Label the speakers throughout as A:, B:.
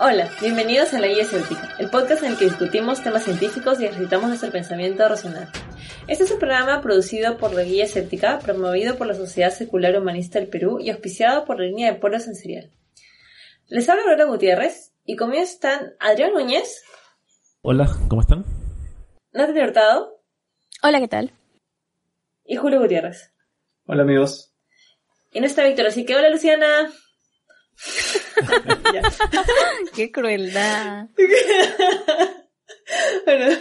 A: Hola, bienvenidos a La Guía Escéptica, el podcast en el que discutimos temas científicos y ejercitamos nuestro pensamiento racional. Este es un programa producido por La Guía Escéptica, promovido por la Sociedad Secular Humanista del Perú y auspiciado por la línea de Pueblo Sensorial. Les habla Aurora Gutiérrez y conmigo están Adrián Núñez.
B: Hola, ¿cómo están?
A: Natalia Hurtado.
C: Hola, ¿qué tal?
A: Y Julio Gutiérrez.
D: Hola amigos.
A: Y no está Víctor, así que hola Luciana.
C: Qué crueldad.
A: bueno.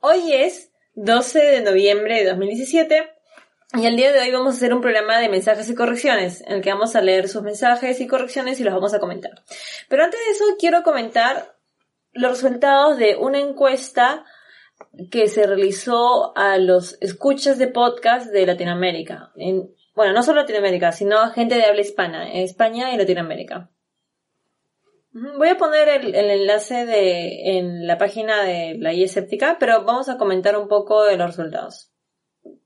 A: Hoy es 12 de noviembre de 2017 y el día de hoy vamos a hacer un programa de mensajes y correcciones en el que vamos a leer sus mensajes y correcciones y los vamos a comentar. Pero antes de eso quiero comentar los resultados de una encuesta que se realizó a los escuchas de podcast de Latinoamérica. En, bueno, no solo Latinoamérica, sino gente de habla hispana, España y Latinoamérica. Voy a poner el, enlace de, en la página de la guía pero vamos a comentar un poco de los resultados.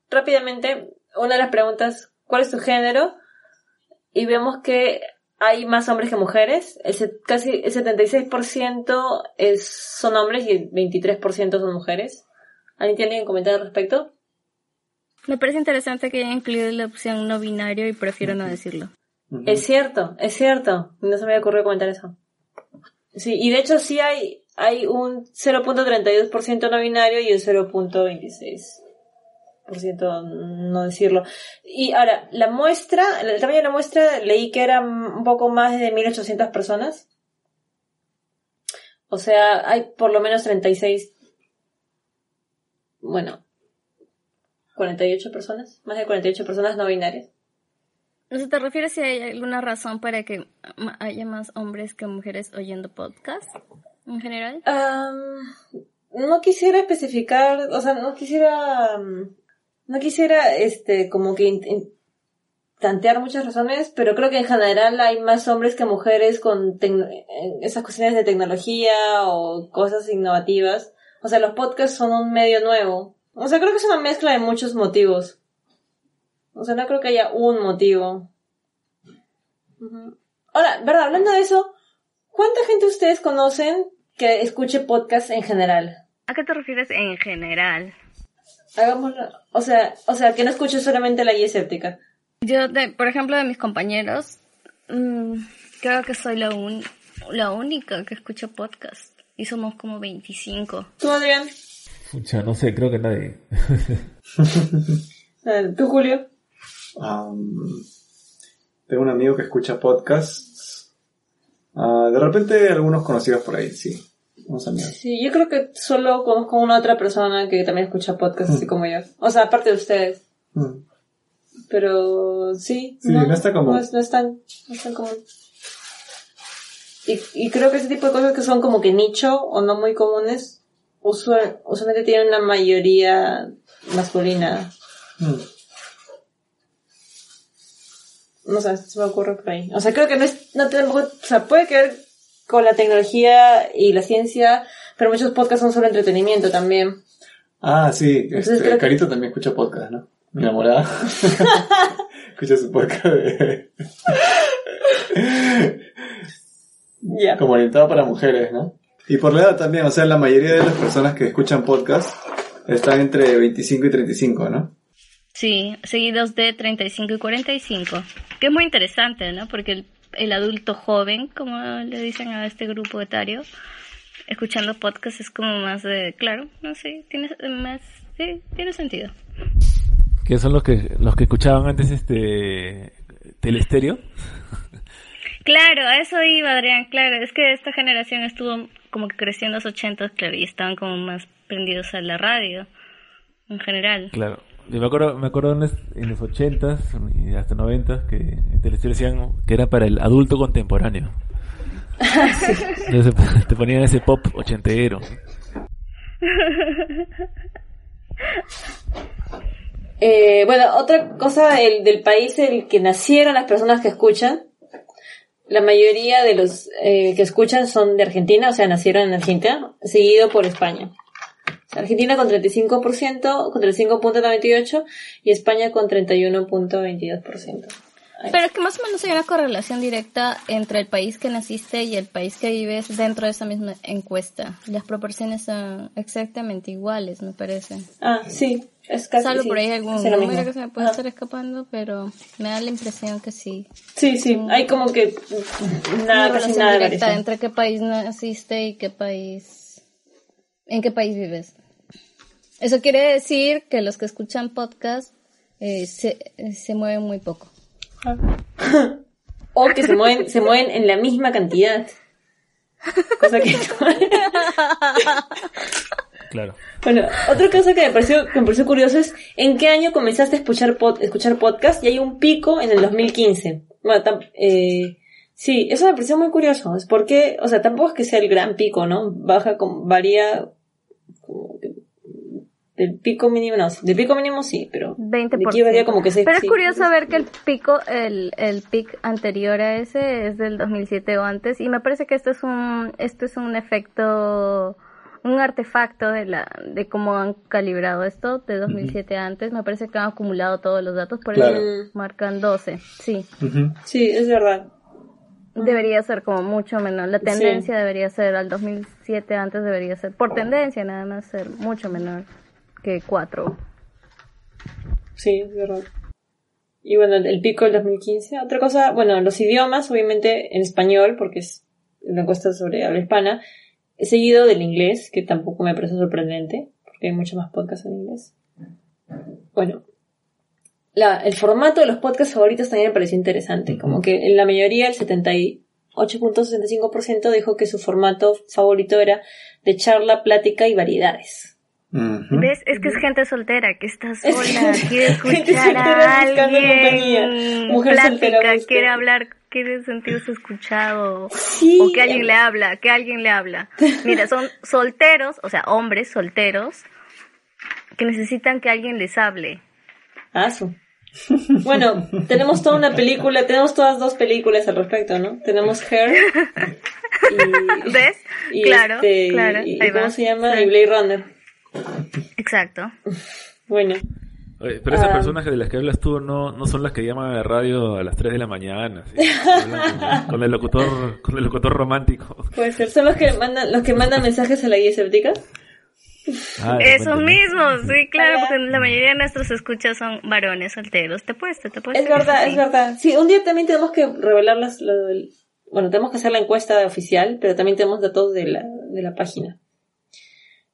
A: Rápidamente, una de las preguntas, ¿cuál es tu género? Y vemos que hay más hombres que mujeres. El, casi el 76% es, son hombres y el 23% son mujeres. ¿Alguien tiene algún comentario al respecto?
C: Me parece interesante que haya incluido la opción no binario y prefiero no decirlo.
A: Es cierto, es cierto. No se me había ocurrido comentar eso. Sí, y de hecho sí hay, hay un 0.32% no binario y un 0.26% no decirlo. Y ahora, la muestra, el tamaño de la muestra leí que era un poco más de 1800 personas. O sea, hay por lo menos 36, bueno, 48 personas, más de 48 personas no binarias.
C: ¿No se te refiere si hay alguna razón para que haya más hombres que mujeres oyendo podcast en general?
A: Um, no quisiera especificar, o sea, no quisiera, no quisiera, este, como que tantear muchas razones, pero creo que en general hay más hombres que mujeres con esas cuestiones de tecnología o cosas innovativas. O sea, los podcasts son un medio nuevo. O sea, creo que es una mezcla de muchos motivos. O sea, no creo que haya un motivo. Uh-huh. Ahora, ¿verdad? Hablando de eso, ¿cuánta gente ustedes conocen que escuche podcast en general?
C: ¿A qué te refieres en general?
A: Hagámoslo. O sea, o sea, que no escuche solamente la guía escéptica.
C: Yo, de, por ejemplo, de mis compañeros, mmm, creo que soy la, un, la única que escucha podcast. Y somos como 25.
A: ¿Tú, Adrián?
B: Pucha, no sé, creo que nadie.
A: ¿Tú, Julio?
D: Um, tengo un amigo que escucha podcasts. Uh, de repente algunos conocidos por ahí, sí. Unos amigos.
A: Sí, yo creo que solo conozco una otra persona que también escucha podcasts mm. así como yo. O sea, aparte de ustedes. Mm. Pero sí.
D: Sí, no, no está común.
A: No es, no es, tan, no es tan común. Y, y creo que ese tipo de cosas que son como que nicho o no muy comunes, usual, usualmente tienen una mayoría masculina. Mm. No sé, se me ocurre por ahí. O sea, creo que no es, no te, o sea, puede que ver con la tecnología y la ciencia, pero muchos podcasts son solo entretenimiento también.
D: Ah, sí, este, Carito que... también escucha podcast, ¿no? Mi enamorada. escucha su podcast de...
A: yeah.
D: Como orientado para mujeres, ¿no? Y por la edad también, o sea, la mayoría de las personas que escuchan podcast están entre 25 y 35, ¿no?
C: Sí, seguidos de 35 y 45. Que es muy interesante, ¿no? Porque el, el adulto joven, como le dicen a este grupo etario, escuchando podcast es como más de, claro, no sé, tiene más, sí, tiene sentido.
B: ¿Qué son los que los que escuchaban antes este telestéreo?
C: Claro, a eso iba Adrián, claro, es que esta generación estuvo como que creciendo en los 80, claro, y estaban como más prendidos a la radio en general.
B: Claro. Yo me acuerdo, me acuerdo en los, en los 80s y hasta 90s que en televisión decían que era para el adulto contemporáneo. Entonces te ponían ese pop ochentero.
A: Eh, bueno, otra cosa el, del país en el que nacieron las personas que escuchan. La mayoría de los eh, que escuchan son de Argentina, o sea, nacieron en Argentina, seguido por España. Argentina con 35%, con 35.98% y España con 31.22%.
C: Pero es que más o menos hay una correlación directa entre el país que naciste y el país que vives dentro de esa misma encuesta. Las proporciones son exactamente iguales, me parece.
A: Ah, sí, es casi
C: Salvo
A: sí,
C: por ahí algún número que se me puede estar escapando, pero me da la impresión que sí.
A: Sí, sí, hay como que nada,
C: Una
A: casi
C: relación
A: nada de
C: directa entre qué país naciste y qué país, en qué país vives. Eso quiere decir que los que escuchan podcast eh, se, se mueven muy poco.
A: O que se mueven, se mueven en la misma cantidad. Cosa que
B: Claro.
A: Bueno, otra cosa que me pareció, que me pareció curioso es en qué año comenzaste a escuchar, pod- escuchar podcast y hay un pico en el 2015. Bueno, tam- eh, sí, eso me pareció muy curioso. Es porque, o sea, tampoco es que sea el gran pico, ¿no? Baja, con, varía como del pico mínimo, no, del pico mínimo sí, pero
C: 20%.
A: de aquí varía como que seis-
C: Pero es
A: sí.
C: curioso ver que el pico, el, el pic anterior a ese es del 2007 o antes y me parece que esto es un, esto es un efecto, un artefacto de la, de cómo han calibrado esto de 2007 antes. Me parece que han acumulado todos los datos, por
D: Claro.
C: eso marcan 12. Sí.
A: Sí, es verdad.
C: Debería ser como mucho menor. La tendencia debería ser al 2007 antes debería ser, por tendencia nada más ser mucho menor que 4.
A: Sí, es verdad. Y bueno, el pico del 2015. Otra cosa, bueno, los idiomas, obviamente en español, porque es una encuesta sobre habla hispana, seguido del inglés, que tampoco me parece sorprendente, porque hay muchos más podcasts en inglés. Bueno, la, el formato de los podcasts favoritos también me pareció interesante, como que en la mayoría, el 78.65% dijo que su formato favorito era de charla, plática y variedades.
C: ¿Ves? Es que es gente soltera que está
A: Es
C: sola,
A: gente-
C: quiere escuchar a alguien,
A: Mujer
C: plática, quiere hablar, quiere sentirse escuchado,
A: Sí.
C: o que alguien le habla, que alguien le habla. Mira, son solteros, o sea, hombres solteros, que necesitan que alguien les hable.
A: Ah, su. Bueno, tenemos toda una película, tenemos todas dos películas al respecto, ¿no? Tenemos Her y,
C: ¿Ves?
A: y
C: claro,
A: este,
C: claro,
A: y, ¿cómo
C: va.
A: se llama?
C: Sí.
A: Y Blade Runner.
C: Exacto.
A: Bueno,
B: Oye, pero esas
A: Ah.
B: personas de las que hablas tú no, no son las que llaman a la radio a las 3 de la mañana. con, el locutor, con el locutor romántico.
A: puede ser. ¿Son los que mandan, los que mandan mensajes a la guía escéptica?
B: Ah, de
C: Eso
B: repente, ¿no?
C: mismo, sí, claro,
A: Hola.
C: porque la mayoría de nuestros escuchas son varones solteros. Te puesto, te puesto.
A: Es verdad, es verdad. Sí, un día también tenemos que revelar las, lo bueno, tenemos que hacer la encuesta oficial, pero también tenemos datos de la, de la página.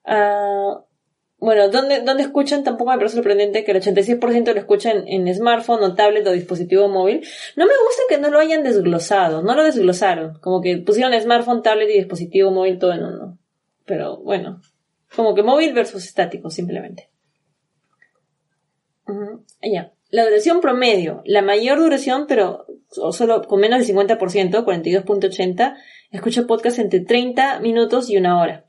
A: Ah, bueno, ¿dónde, ¿dónde escuchan? Tampoco me parece sorprendente que el 86% lo escuchan en smartphone o tablet o dispositivo móvil. No me gusta que no lo hayan desglosado, no lo desglosaron. Como que pusieron smartphone, tablet y dispositivo móvil todo en uno. Pero bueno, como que móvil versus estático, simplemente. Ujú, Ya. La duración promedio, la mayor duración, pero solo con menos del 50%, 42.80, escucha podcast entre 30 minutos y una hora.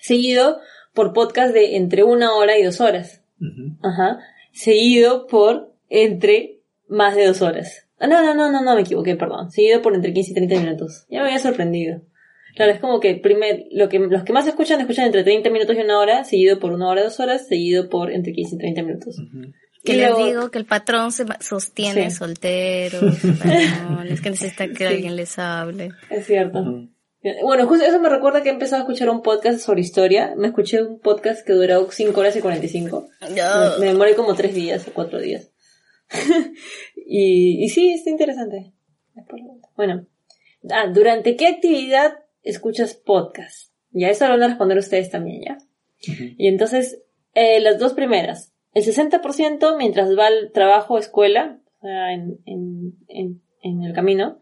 A: Seguido por podcast de entre una hora y dos horas.
D: Ujú.
A: Ajá. Seguido por entre más de dos horas. Ah, no, no, no, no, no, me equivoqué, perdón. Seguido por entre 15 y 30 minutos. Ya me había sorprendido. Claro, es como que primer, lo que, los que más escuchan, escuchan entre 30 minutos y una hora, seguido por una hora, dos horas, seguido por entre 15 y 30 minutos.
C: Que
A: Y
C: les
A: luego-
C: digo que el patrón se sostiene
A: Sí.
C: solteros, que necesitan que alguien les hable.
A: Es cierto. Bueno, justo eso me recuerda que he empezado a escuchar un podcast sobre historia. Me escuché un podcast que duró 5 horas y 45. Me, me demoré como 3 días o 4 días. y, y sí, está interesante. Bueno. Ah, ¿durante qué actividad escuchas podcast? Ya eso lo van a responder ustedes también, ¿ya? Y entonces, eh, las dos primeras. El 60% mientras va al trabajo escuela, o sea, en, en, en, en el camino.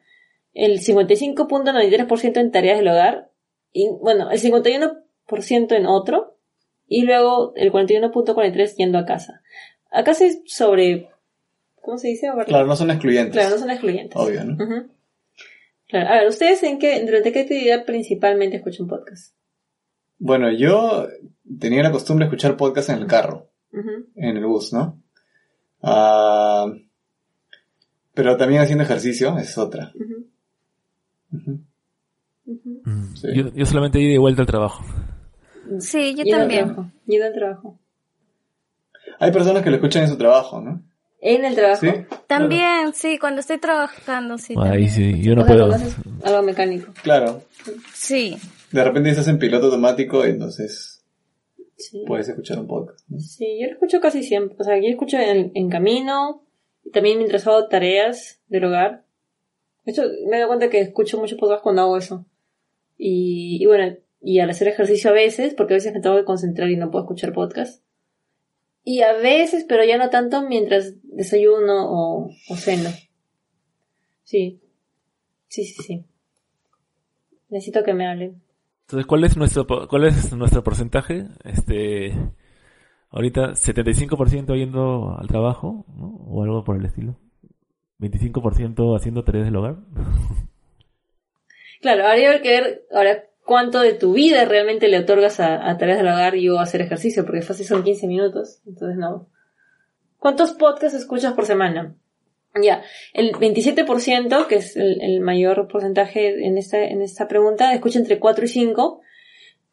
A: El 55.93% en tareas del hogar. Y, bueno, el 51% en otro. Y luego el 41.43% yendo a casa. acá se sobre, ¿cómo se dice?
D: Claro, no son excluyentes.
A: Claro, no son excluyentes.
D: Obvio, ¿no?
A: Claro. A ver, ¿ustedes en qué, durante qué actividad principalmente escuchan podcast?
D: Bueno, yo tenía la costumbre de escuchar podcast en el carro, en el bus, ¿no? Ah, pero también haciendo ejercicio, es otra.
B: Mm,
D: Sí.
B: Yo, yo solamente ida y vuelta al trabajo.
C: Sí, yo también.
A: Yendo al trabajo.
D: Hay personas que lo escuchan en su trabajo, ¿no?
A: En el trabajo.
D: Sí.
C: También, sí, cuando estoy trabajando, sí.
B: Ahí sí, yo no
A: O sea,
B: puedo.
A: algo mecánico.
D: Claro.
C: Sí.
D: De repente estás en piloto automático y entonces
A: Sí.
D: puedes escuchar un podcast. ¿no?
A: Sí, yo lo escucho casi siempre. O sea, yo escucho en, en camino, y también mientras hago tareas del hogar. Hecho, me doy cuenta que escucho muchos podcasts cuando hago eso. Y, bueno, y al hacer ejercicio a veces, porque a veces me tengo que concentrar y no puedo escuchar podcast. Y a veces, pero ya no tanto, mientras desayuno o, o ceno. Sí. Sí, sí, sí. Necesito que me hablen.
B: Entonces, ¿cuál es nuestro cuál es nuestro porcentaje? Este ahorita 75% yendo al trabajo. O algo por el estilo. 25% haciendo tareas del hogar.
A: Claro, habría que ver ahora cuánto de tu vida realmente le otorgas a, a tareas del hogar y o hacer ejercicio, porque fácil son 15 minutos, entonces no. ¿Cuántos podcasts escuchas por semana? Ya, el 27%, que es el, el mayor porcentaje en esta, en esta pregunta, escucha entre 4 y 5,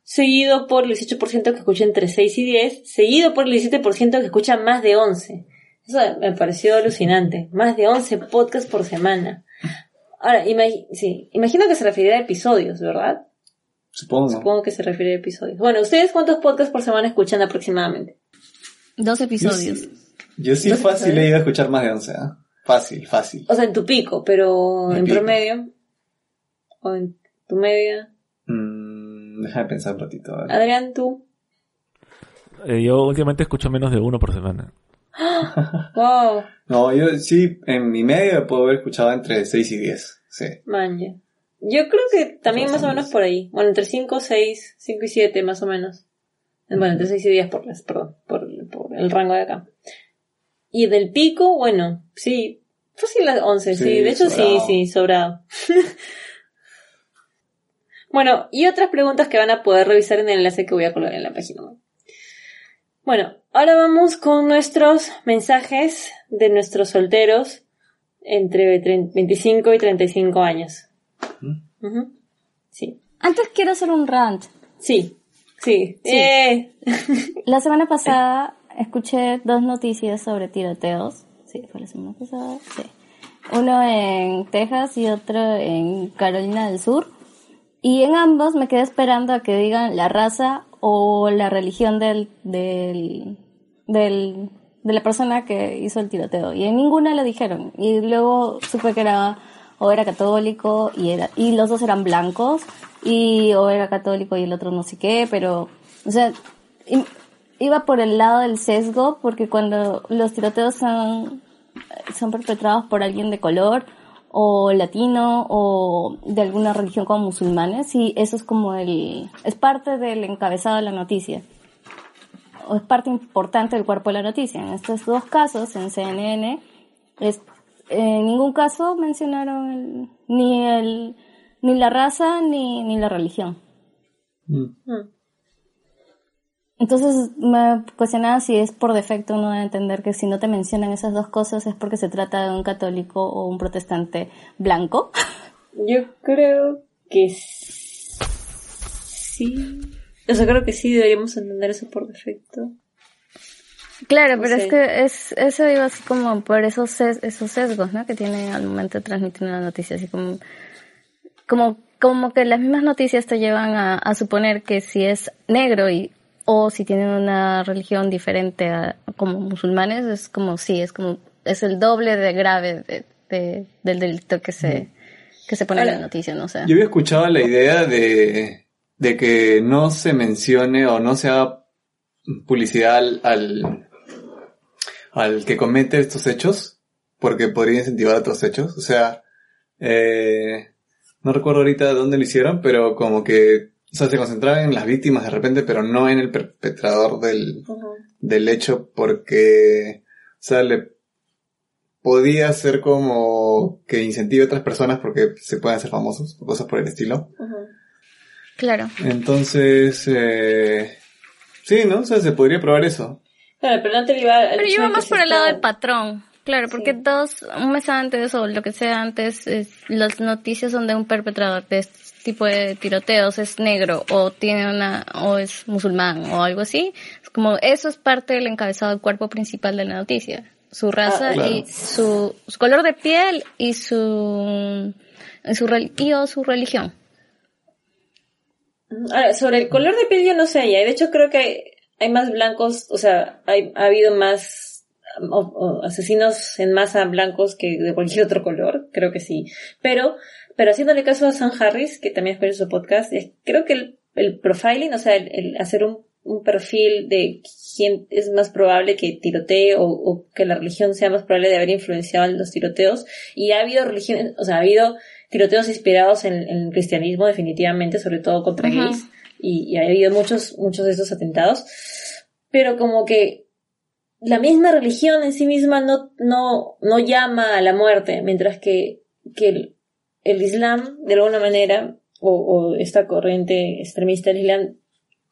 A: seguido por el 18% que escucha entre 6 y 10, seguido por el 17% que escucha más de 11. Eso me pareció alucinante. Más de 11 podcasts por semana. Ahora, sí, imagino que se refiere a episodios, ¿verdad?
D: Supongo.
A: Supongo que se refiere a episodios. Bueno, ¿ustedes cuántos podcasts por semana escuchan aproximadamente?
C: Dos
D: Yo
C: episodios.
D: sí, yo sí
A: ¿No se
D: fácil he ido a escuchar más de 11, ¿ah? Fácil, fácil.
A: O sea, en tu pico, pero
D: Mi
A: en
D: pico.
A: promedio. O en tu media.
D: Mm, déjame pensar un ratito.
A: Adrián, tú.
B: Eh, yo últimamente escucho menos de uno por semana.
A: Wow,
D: No, yo sí, en mi medio puedo haber escuchado entre 6 y 10. Sí.
A: manja. Yo creo que también más o menos por ahí. Bueno, entre 5, 6, 5 y 7 más o menos. Bueno, entre 6 y 10 por las, perdón, por, por el rango de acá. Y del pico, bueno, sí, fácil las 11, sí,
D: Sí,
A: de hecho
D: sobrado.
A: sí, sí, sobrado. bueno, y otras preguntas que van a poder revisar en el enlace que voy a colocar en la página web. Bueno, ahora vamos con nuestros mensajes de nuestros solteros entre tre- 25 y 35 años. Ujú. Sí,
C: Antes quiero hacer un rant.
A: sí, sí.
C: Sí.
A: Eh.
C: La semana pasada escuché dos noticias sobre tiroteos. Sí, fue la semana pasada. Sí. Uno en Texas y otro en Carolina del Sur. Y en ambos me quedé esperando a que digan la raza o la religión del, del, del, de la persona que hizo el tiroteo. Y en ninguna lo dijeron. Y luego supe que era, o era católico y era, y los dos eran blancos. Y, o era católico y el otro no sé qué, pero, o sea, iba por el lado del sesgo porque cuando los tiroteos son, son perpetrados por alguien de color o latino o de alguna religión como musulmanes y eso es como el, es parte del encabezado de la noticia o es parte importante del cuerpo de la noticia. En estos dos casos, en CNN, es, en ningún caso mencionaron el- ni el, ni la raza ni, ni la religión.
D: Mm.
A: Mm.
C: Entonces me cuestionaba si es por defecto uno debe entender que si no te mencionan esas dos cosas es porque se trata de un católico o un protestante blanco.
A: Yo creo que sí. O sea, creo que sí deberíamos entender eso por defecto.
C: Claro,
A: No
C: pero
A: sé.
C: es que es, eso iba así como por esos, ses- esos sesgos, ¿no? Que tiene al momento de transmitir una noticia, así como, como, como que las mismas noticias te llevan a, a suponer que si es negro y, o si tienen una religión diferente a, como musulmanes, es como, sí, es como, es el doble de grave de, de- del delito que se, que se pone en la
A: Ahora,
C: noticia, no sé.
D: Yo había escuchado la idea de, de que no se mencione o no se haga publicidad al, al, al que comete estos hechos, porque podría incentivar otros hechos. O sea, eh, no recuerdo ahorita dónde lo hicieron, pero como que o sea, se concentraban en las víctimas de repente, pero no en el perpetrador del, del hecho, porque sea, le podía ser como que incentive a otras personas porque se pueden hacer famosos o cosas por el estilo.
C: Claro.
D: Entonces, eh, sí, ¿no? O sea, se podría probar eso.
A: Claro, pero no te iba al
C: Pero yo iba más por el lado del patrón. Claro, porque
A: Sí.
C: dos, un mes antes o lo que sea antes, es- las noticias son de un perpetrador de este tipo de tiroteos, es negro o tiene una, o es musulmán o algo así. Es como, eso es parte del encabezado del cuerpo principal de la noticia. Su raza
A: Ah,
D: claro.
C: y su, su color de piel y su, y su, rel- y o su religión.
A: Ahora, sobre el color de piel yo no sé, y de hecho creo que hay, hay más blancos, o sea, hay, ha habido más asesinos en masa blancos que de cualquier otro color, creo que sí. Pero, pero haciéndole caso a Sam Harris, que también escucha su podcast, es- creo que el, el profiling, o sea, el hacer un, un perfil de quién es más probable que tirotee o, o que la religión sea más probable de haber influenciado en los tiroteos, y ha habido religiones, o sea, ha habido tiroteos inspirados en, en el cristianismo definitivamente, sobre todo contra
C: Ujú.
A: gays, y, y ha habido muchos, muchos de estos atentados, pero como que la misma religión en sí misma no, no, no llama a la muerte, mientras que, que el, el Islam, de alguna manera, o, o esta corriente extremista del Islam,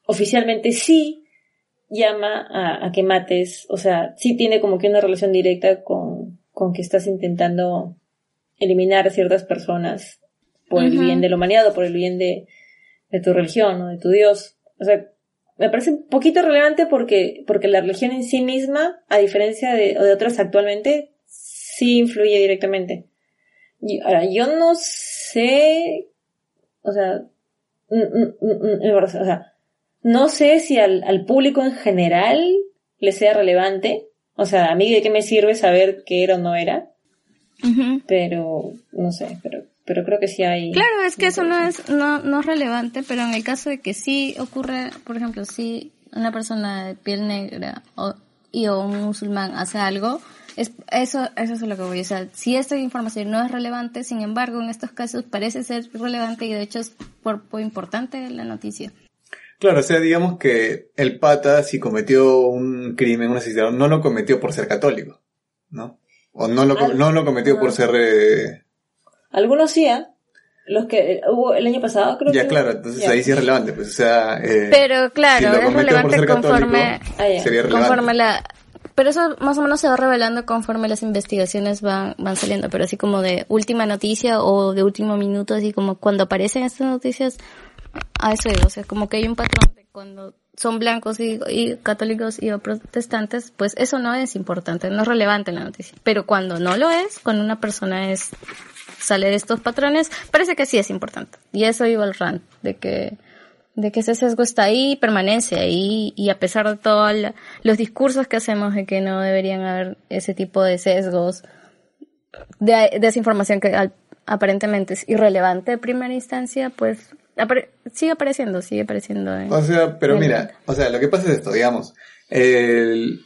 A: oficialmente sí llama a, a que mates, o sea, sí tiene como que una relación directa con, con que estás intentando eliminar a ciertas personas por el bien de la humanidad o por el bien de, de tu religión o de tu Dios. O sea, me parece un poquito relevante porque, porque la religión en sí misma, a diferencia de, o de otras actualmente, sí influye directamente. Y, ahora, yo no sé, o sea, o sea, no sé si al, al público en general le sea relevante. O sea, a mí de qué me sirve saber qué era o no era, Pero no sé, pero, pero creo que sí hay.
C: Claro, es que eso no es, no, no es relevante, pero en el caso de que sí ocurre, por ejemplo, si una persona de piel negra o, y o un musulmán hace algo, es, eso, eso es a lo que voy. O sea, si esta información no es relevante, sin embargo, en estos casos parece ser relevante y de hecho es cuerpo importante la noticia.
D: Claro, o sea, digamos que el pata, si cometió un crimen, un asesinato, no lo cometió por ser católico, ¿no? O no lo, no lo cometió por ser... eh,
A: Algunos sí, ¿eh? Los que eh, hubo el año pasado, creo que.
D: ya, claro, entonces
A: Ya.
D: ahí sí es relevante, pues, o sea... eh,
C: Pero claro,
D: si lo
C: es relevante
D: ser católico,
C: conforme,
A: Ah, ya.
D: sería relevante.
C: conforme la pero eso más o menos se va revelando conforme las investigaciones van van saliendo pero así como de última noticia o de último minuto así como cuando aparecen estas noticias a eso digo o sea como que hay un patrón de cuando son blancos y, y católicos y protestantes pues eso no es importante no es relevante en la noticia. Pero cuando no lo es cuando una persona es sale de estos patrones parece que sí es importante. Y eso iba el rant de que de que ese sesgo está ahí, permanece ahí, y a pesar de todos los discursos que hacemos de que no deberían haber ese tipo de sesgos, de, de esa información que al- aparentemente es irrelevante de primera instancia, pues apare- sigue apareciendo, sigue apareciendo. en-
D: O sea, pero mira, o sea, lo que pasa es esto, digamos, el,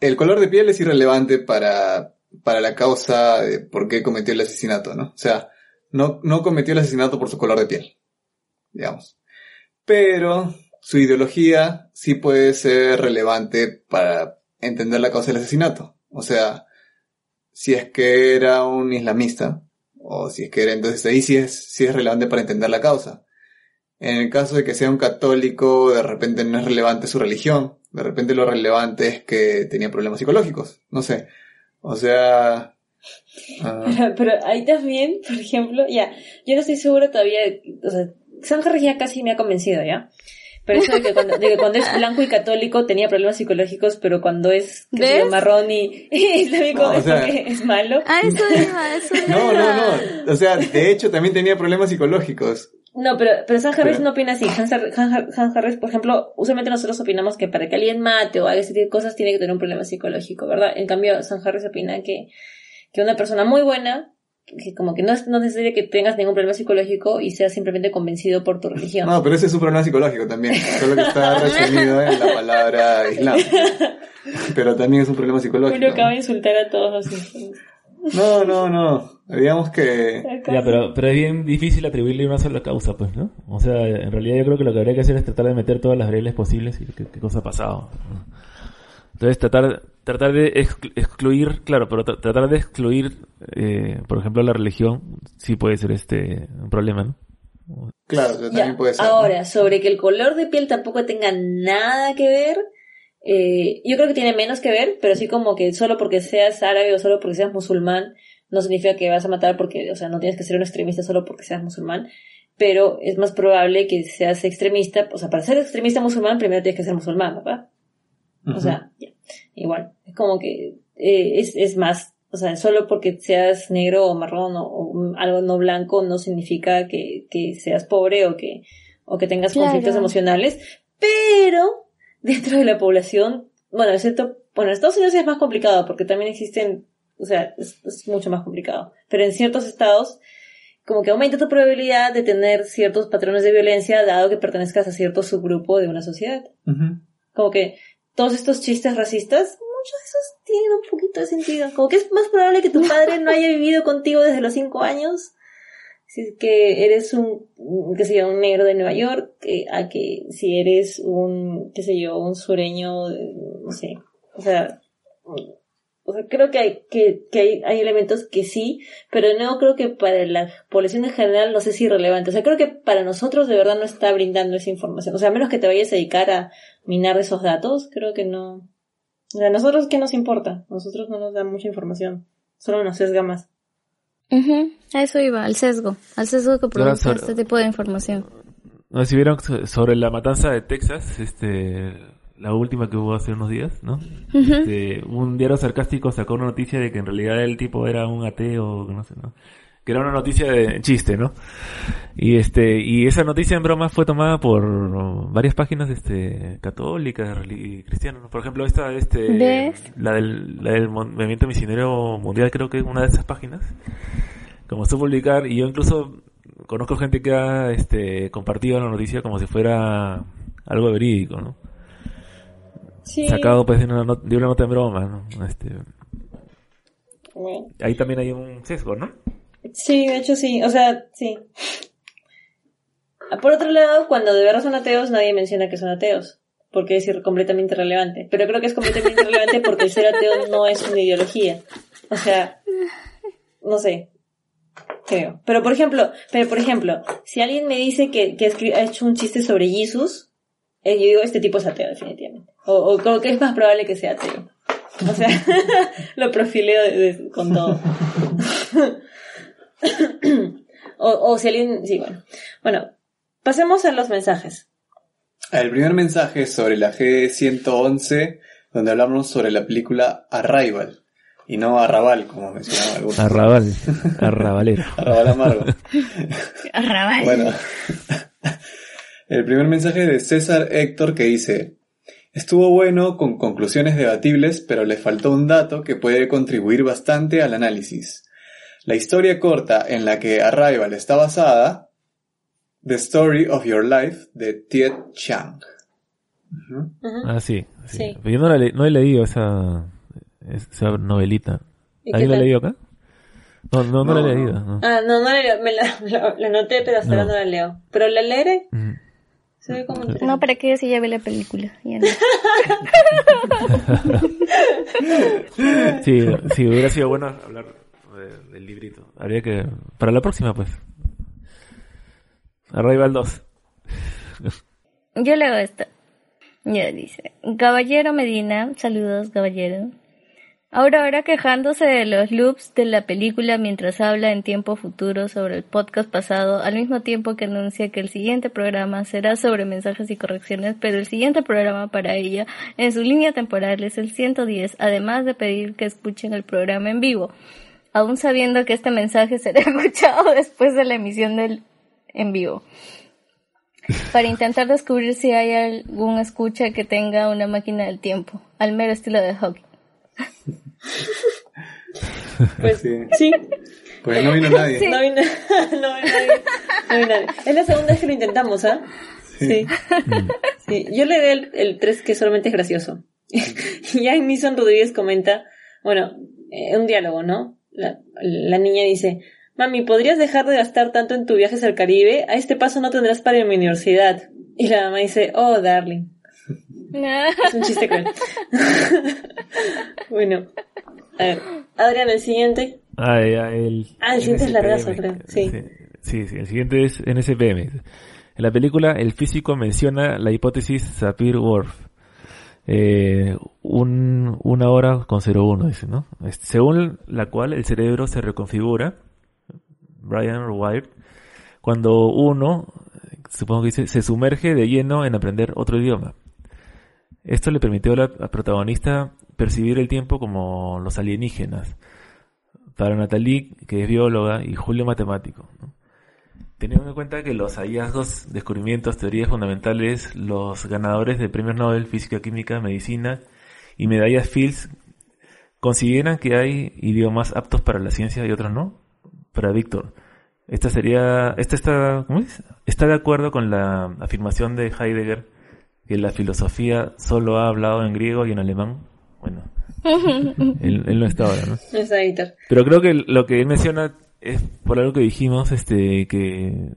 D: el color de piel es irrelevante para, para la causa de por qué cometió el asesinato, ¿no? O sea, no, no cometió el asesinato por su color de piel, digamos. Pero su ideología sí puede ser relevante para entender la causa del asesinato. O sea, si es que era un islamista, o si es que era, entonces ahí sí es, sí es relevante para entender la causa. En el caso de que sea un católico, de repente no es relevante su religión. De repente lo relevante es que tenía problemas psicológicos. No sé. O sea... ah,
A: Pero, pero ahí también, por ejemplo, ya, yo no estoy segura todavía, o sea, San Harris ya casi me ha convencido, ¿ya? Pero eso de que cuando, de que cuando es blanco y católico tenía problemas psicológicos, pero cuando es marrón y, y islámico
D: No, o
A: es
D: sea-
A: porque es malo.
C: Ah, eso iba, eso
D: no, no, no. O sea, de hecho también tenía problemas psicológicos.
A: No, pero, pero San Harris
D: Pero-
A: no opina así. Hans, Han Harris, por ejemplo, usualmente nosotros opinamos que para que alguien mate o haga ese tipo de cosas tiene que tener un problema psicológico, ¿verdad? En cambio, San Harris opina que, que una persona muy buena, que como que no es no es necesario que tengas ningún problema psicológico y seas simplemente convencido por tu religión.
D: No, pero ese es un problema psicológico también. Solo que está resumido en la palabra islam. Pero también es un problema psicológico.
A: Uno acaba de insultar a todos los hijos.
D: No, no, no. Digamos que...
B: Ya, pero, pero es bien difícil atribuirle una sola causa, pues, ¿no? O sea, en realidad yo creo que lo que habría que hacer es tratar de meter todas las variables posibles y qué, qué cosa ha pasado. ¿no? Entonces tratar, tratar de exclu- excluir, claro, pero tra- tratar de excluir, eh, por ejemplo, la religión, sí puede ser este un problema, ¿no?
D: Claro, eso
A: Ya,
D: también puede ser. ¿no?
A: Ahora, sobre que el color de piel tampoco tenga nada que ver, eh, yo creo que tiene menos que ver, pero sí como que solo porque seas árabe o solo porque seas musulmán, no significa que vas a matar porque, o sea, no tienes que ser un extremista solo porque seas musulmán, pero es más probable que seas extremista, o sea, para ser extremista musulmán primero tienes que ser musulmán, ¿verdad? O sea, ya, igual, es como que eh, es, es más, o sea, solo porque seas negro o marrón o, o algo no blanco no significa que, que seas pobre o que, o que tengas
C: Claro.
A: conflictos emocionales, pero dentro de la población, bueno, excepto, bueno, en Estados Unidos es más complicado porque también existen, o sea, es, es mucho más complicado, pero en ciertos estados como que aumenta tu probabilidad de tener ciertos patrones de violencia dado que pertenezcas a cierto subgrupo de una sociedad como que todos estos chistes racistas, muchos de esos tienen un poquito de sentido. Como que es más probable que tu padre no haya vivido contigo desde los cinco años, si es que eres un, qué sé yo, un negro de Nueva York, que- a que si eres un, qué sé yo, un sureño, no sé. O sea, o sea, creo que hay, que, que hay, hay elementos que sí, pero no creo que para la población en general no sé si irrelevante. O sea, creo que para nosotros de verdad no está brindando esa información. O sea, a menos que te vayas a dedicar a minar esos datos, creo que no. O sea, a nosotros qué nos importa? A nosotros no nos da mucha información. Solo nos sesga más.
C: A eso iba, al sesgo. Al sesgo que produce
B: sobre-
C: este tipo de información.
B: No si vieron so- sobre la matanza de Texas, este, la última que hubo hace unos días, ¿no? Este, un diario sarcástico sacó una noticia de que en realidad el tipo era un ateo, no sé, ¿no? Que era una noticia de chiste, ¿no? Y este, y esa noticia en broma fue tomada por varias páginas, este, católicas y cristianas. Por ejemplo, esta, este,
C: ¿Ves?
B: la del, la del movimiento misionero mundial, creo que es una de esas páginas. Comenzó a publicar, y yo incluso conozco gente que ha, este, compartido la noticia como si fuera algo verídico, ¿no?
A: Sí.
B: Sacado pues de una, not- de una nota en broma, ¿no? Este,
A: Bueno.
B: ahí también hay un sesgo, ¿no?
A: Sí, de hecho sí. O sea, sí. Por otro lado, cuando de verdad son ateos, nadie menciona que son ateos. Porque es completamente irrelevante. Pero creo que es completamente irrelevante porque ser ateo no es una ideología. O sea, no sé. Creo. Pero por ejemplo, pero por ejemplo, si alguien me dice que, ha hecho un chiste sobre Jesus, eh, yo digo, este tipo es ateo, definitivamente. O, o creo que es más probable que sea ateo. O sea, lo profileo con todo. o, o si alguien, sí, bueno. Bueno, pasemos a los mensajes.
D: El primer mensaje es sobre la G111, donde hablamos sobre la película Arrival. Y no Arrabal, como mencionaban algunos.
B: Arrabal, arrabalero.
D: Arrabal amargo.
C: Arrabal.
D: Bueno, el primer mensaje de César Héctor que dice, estuvo bueno con conclusiones debatibles, pero le faltó un dato que puede contribuir bastante al análisis. La historia corta en la que Arrival está basada, The Story of Your Life, de Tiet Chang. Ujú.
B: Ah, sí, sí. Yo no, le- no he leído esa, esa novelita.
A: ¿Y qué
B: ¿Alguien la ha leído acá? No, no, no, la he leído. no.
A: Ah, no, no la leo, me la, la, la anoté, pero hasta
B: No.
A: ahora no la leo. Pero la leeré,
B: Mm.
A: se ve como
C: No, para que yo sí ya vi la película. Ya no.
B: Sí, sí, hubiera sido bueno hablar de- del librito. Habría que... Para la próxima, pues. Arrival 2.
C: Yo leo esto. Ya dice. Caballero Medina, saludos, caballero. Ahora, ahora quejándose de los loops de la película mientras habla en tiempo futuro sobre el podcast pasado, al mismo tiempo que anuncia que el siguiente programa será sobre mensajes y correcciones, pero el siguiente programa para ella en su línea temporal es el 110, además de pedir que escuchen el programa en vivo, aún sabiendo que este mensaje será escuchado después de la emisión del en vivo para intentar descubrir si hay algún escucha que tenga una máquina del tiempo, al mero estilo de Hawking.
A: Pues
D: Sí.
A: sí,
D: Pues no vino nadie.
A: no vino, no vino nadie. No vino nadie. Es la segunda vez que lo intentamos, ¿ah? Sí. Sí. Yo le doy el, el 3 que solamente es gracioso. y ya Nison Rodríguez comenta, bueno, eh, un diálogo, ¿no? La, la niña dice, mami, ¿podrías dejar de gastar tanto en tu viajes al Caribe? A este paso no tendrás para ir a mi universidad. Y la mamá dice, oh, darling. Es un chiste cruel. bueno. A ver. Adrián, el siguiente.
B: Ah, el,
A: Ah, el siguiente es largazo, creo. Sí.
B: sí. Sí, el siguiente es NSPM. En la película, el físico menciona la hipótesis Sapir-Whorf. Eh, un, una hora con 0,1, dice, ¿no? Este, según la cual el cerebro se reconfigura, Brian Wired, cuando uno, supongo que dice, se sumerge de lleno en aprender otro idioma. Esto le permitió a la protagonista percibir el tiempo como los alienígenas. Para Natalie, que es bióloga, y Julio matemático. Teniendo en cuenta que los hallazgos, descubrimientos, teorías fundamentales, los ganadores de premios Nobel, física, química, medicina y medallas Fields consideran que hay idiomas aptos para la ciencia y otros no. Para Víctor, esta sería, esta está, ¿cómo es? Está de acuerdo con la afirmación de Heidegger que la filosofía solo ha hablado en griego y en alemán. Bueno, él, él no está ahora, ¿no?
A: No está Víctor.
B: Pero creo que lo que él menciona es por algo que dijimos, este, que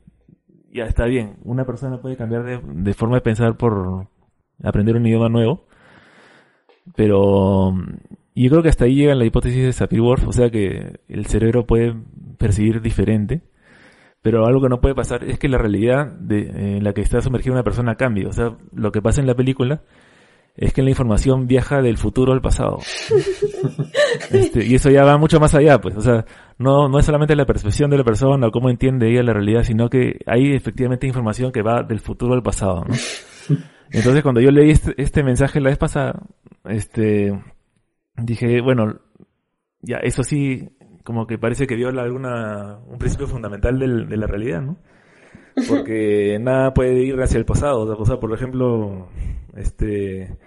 B: ya está bien. Una persona puede cambiar de, de forma de pensar por aprender un idioma nuevo. Pero mm, yo creo que hasta ahí llega la hipótesis de Sapir-Whorf, o sea que el cerebro puede percibir diferente. Pero algo que no puede pasar es que la realidad de, en la que está sumergida una persona cambie. O sea, lo que pasa en la película es que la información viaja del futuro al pasado. Este, y eso ya va mucho más allá, pues. O sea, no, no es solamente la percepción de la persona o cómo entiende ella la realidad, sino que hay efectivamente información que va del futuro al pasado, ¿no? Entonces, cuando yo leí este, este mensaje la vez pasada, este, dije, bueno, ya, eso sí, como que parece que viola alguna, un principio fundamental del- de la realidad, ¿no? Porque nada puede ir hacia el pasado. O sea, o sea, por ejemplo, este,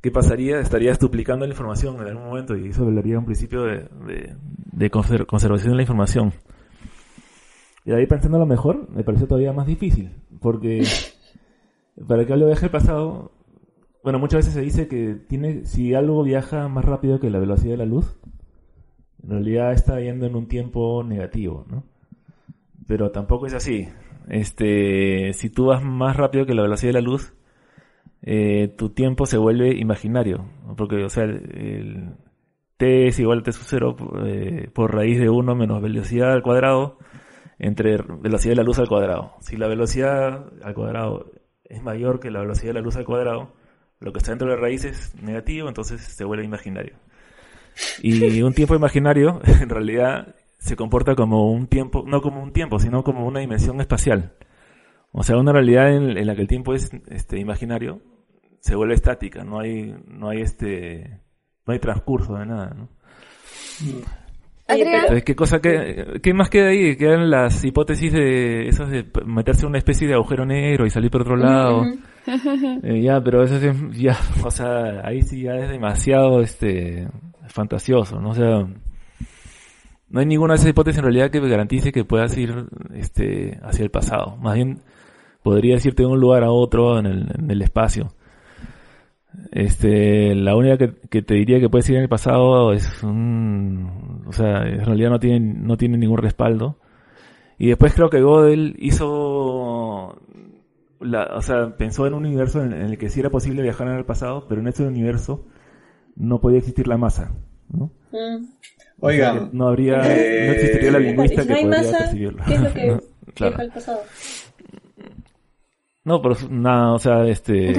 B: ¿qué pasaría? Estarías duplicando la información en algún momento y eso violaría un principio de, de, de conser- conservación de la información. Y ahí pensando lo mejor, me pareció todavía más difícil, porque para que algo viaje al pasado, bueno, muchas veces se dice que tiene, si algo viaja más rápido que la velocidad de la luz, en realidad está yendo en un tiempo negativo, ¿no? Pero tampoco es así. Este, si tú vas más rápido que la velocidad de la luz, eh, tu tiempo se vuelve imaginario, porque, o sea, el, el t es igual a t sub 0 eh, por raíz de 1 menos velocidad al cuadrado entre velocidad de la luz al cuadrado. Si la velocidad al cuadrado es mayor que la velocidad de la luz al cuadrado, lo que está dentro de la raíz es negativo, entonces se vuelve imaginario. Y un tiempo imaginario, en realidad, se comporta como un tiempo, no como un tiempo, sino como una dimensión espacial. O sea, una realidad en, en la que el tiempo es este imaginario se vuelve estática, no hay, no hay este, no hay transcurso de nada, ¿no? Entonces, ¿qué cosa que, qué más queda ahí? Quedan las hipótesis de esas de meterse en una especie de agujero negro y salir por otro lado. Eh, ya, pero eso es, ya, o sea, ahí sí ya es demasiado, este, fantasioso, ¿no? O sea, no hay ninguna de esas hipótesis en realidad que garantice que puedas ir, este, hacia el pasado. Más bien, podría decirte de un lugar a otro en el, en el espacio. Este, la única que, que te diría que puedes ir en el pasado es un, o sea, en realidad no tiene, no tiene ningún respaldo. Y después creo que Gödel hizo, la, o sea, pensó en un universo en, en el que sí era posible viajar en el pasado, pero en ese universo no podía existir la masa, ¿no?
A: Mm.
D: Oigan,
B: No habría,
D: Eh,
B: no existiría la
A: Y
B: lingüista
A: si
B: que
A: no
B: podría
A: masa,
B: percibirlo.
A: ¿qué es lo que
B: No,
A: viaja
B: claro.
A: al pasado?
B: No, pero nada, o sea, este,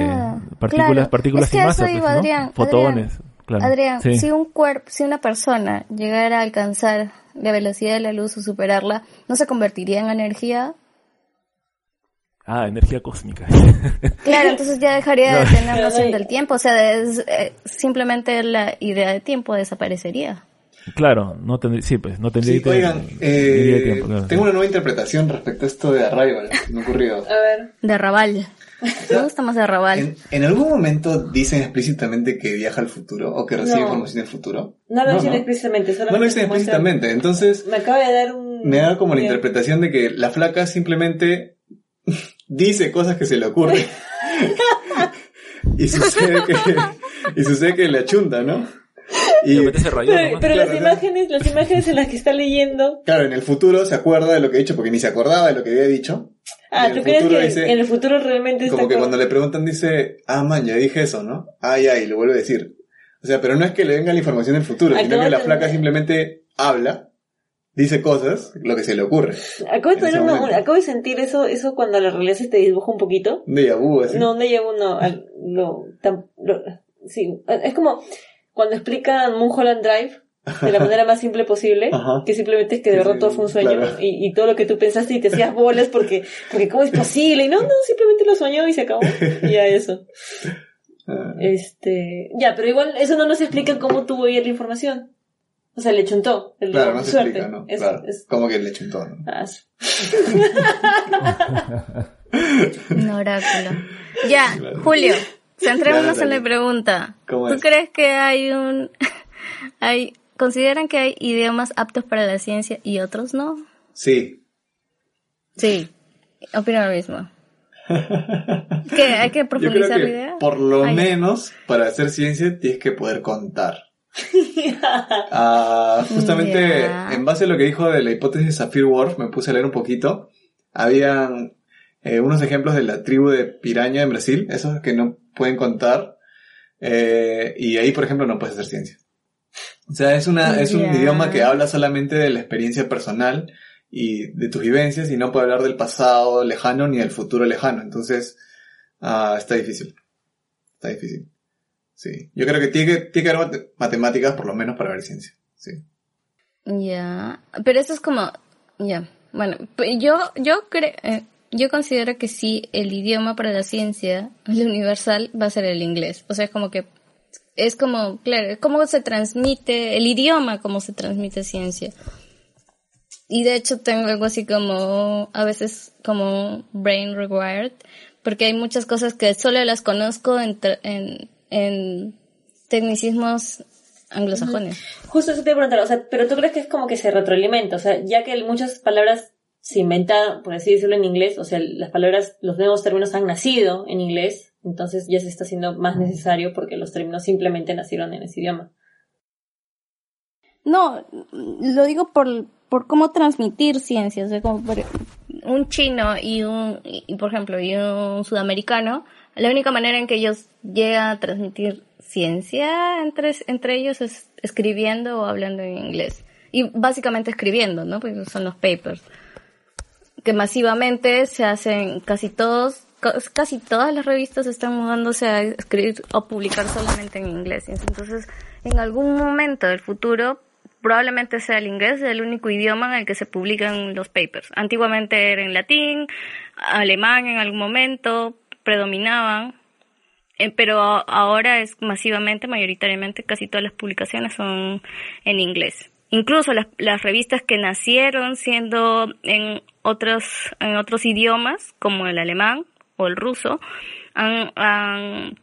B: partículas,
C: claro.
B: partículas
C: Es que
B: sin
C: a
B: masa,
C: eso
B: pues,
C: iba,
B: ¿no?
C: Adrián,
B: Fotones, claro.
C: Adrián,
B: Sí.
C: si un cuerpo, si una persona llegara a alcanzar la velocidad de la luz o superarla, ¿no se convertiría en energía?
B: Ah, energía cósmica.
C: Claro, entonces ya dejaría de tener noción
A: de-
C: del tiempo, o sea, es, eh, simplemente la idea de tiempo desaparecería.
B: Claro, no tendría, sí, pues, no tendría
D: sí,
B: que-
D: oigan, eh,
B: tiempo, claro.
D: tengo una nueva interpretación respecto a esto de Arrival, que me ha ocurrido.
A: A ver.
C: De Raval. Me gusta más de Raval.
D: ¿En, en algún momento dicen explícitamente que viaja al futuro o que recibe
A: No.
D: información del futuro?
A: No lo dicen
D: ¿no?
A: explícitamente, solamente
D: No lo dicen explícitamente, entonces
A: Me acaba de dar un...
D: me da como la
A: Bien.
D: interpretación de que la flaca simplemente dice cosas que se le ocurren. y sucede que y sucede que le achunta, ¿no? Y,
B: De repente se rayó
A: Pero, pero las
D: claro,
A: imágenes, las imágenes en las que está leyendo.
D: claro, en el futuro se acuerda de lo que ha dicho, porque ni se acordaba de lo que había dicho.
A: Ah, ¿tú crees que
D: dice-
A: en el futuro realmente está
D: Como que cuando le preguntan dice, ah, man, ya dije eso, ¿no? Ah, ya, y lo vuelve a decir. O sea, pero no es que le venga la información del futuro, sino que la
A: de
D: flaca simplemente habla, dice cosas, lo que se le ocurre.
A: Acabo de,
D: momento.
A: acabo de sentir eso, eso cuando la realidad se te dibuja un poquito.
D: Un déjà vu, así.
A: No, no llevo uno. al- Lo, tam- lo- sí, es como cuando explican Mulholland Drive de la manera más simple posible,
D: Ajá.
A: que simplemente es que de verdad
D: sí,
A: todo fue un sueño
D: claro.
A: y, y todo lo que tú pensaste y te hacías bolas porque, porque cómo es posible y no, no, simplemente lo soñó y se acabó. Y ya eso.
D: Ah,
A: Este, ya, pero igual eso no nos explica cómo tuvo ella la información. O sea, le chuntó. El
D: claro, no se
A: suerte.
D: explica, ¿no?
A: Es-
D: claro.
A: es-
D: Como que le chuntó, ¿no?
A: ah, sí.
C: Un oráculo. Ya,
D: Claro.
C: Julio, centrémonos
D: Dale,
C: en la
D: dale.
C: pregunta.
D: ¿Cómo
C: ¿Tú
D: es?
C: crees que hay un... hay ¿Consideran que hay idiomas aptos para la ciencia y otros no?
D: Sí.
C: Sí, opino lo mismo. ¿Qué? ¿Hay que
D: Yo creo
C: profundizar la idea?
D: por lo
C: Ay.
D: menos para hacer ciencia tienes que poder contar. Ah, justamente en base a lo que dijo de la hipótesis de Sapir-Whorf, me puse a leer un poquito. Habían eh, unos ejemplos de la tribu de piraña en Brasil, esos que no pueden contar. eh, y ahí, por ejemplo, no puedes hacer ciencia. O sea, es, una, es un idioma que habla solamente de la experiencia personal y de tus vivencias y no puede hablar del pasado lejano ni del futuro lejano. Entonces, ah, está difícil. Está difícil. Sí. Yo creo que tiene que, tiene que haber mate- matemáticas por lo menos para ver ciencia. Sí.
C: Ya, pero eso es como, ya, bueno, p- yo, yo creo, yo considero que sí, el idioma para la ciencia, el universal, va a ser el inglés. O sea, es como que, es como, claro, cómo se transmite, el idioma, cómo se transmite ciencia. Y de hecho tengo algo así como, a veces como brain rewired, porque hay muchas cosas que solo las conozco en, en, en tecnicismos anglosajones.
A: Justo eso te iba a preguntar, o sea, pero tú crees que es como que se retroalimenta, o sea, ya que muchas palabras se inventan, por así decirlo, en inglés, o sea, las palabras, los nuevos términos han nacido en inglés, entonces ya se está haciendo más necesario porque los términos simplemente nacieron en ese idioma.
C: No, lo digo por, por cómo transmitir ciencias, o sea, como un chino y un, y, por ejemplo, y un sudamericano, la única manera en que ellos llegan a transmitir ciencia entre, entre ellos es escribiendo o hablando en inglés. Y básicamente escribiendo, ¿no? Porque son los papers. Que masivamente se hacen casi todos, ca- casi todas las revistas están mudándose a escribir o publicar solamente en inglés. Entonces, en algún momento del futuro, probablemente sea el inglés el único idioma en el que se publican los papers. Antiguamente era en latín, alemán en algún momento, predominaban, eh, pero ahora es masivamente, mayoritariamente, casi todas las publicaciones son en inglés. Incluso las, revistas que nacieron siendo en otros, en otros idiomas, como el alemán o el ruso, han, han-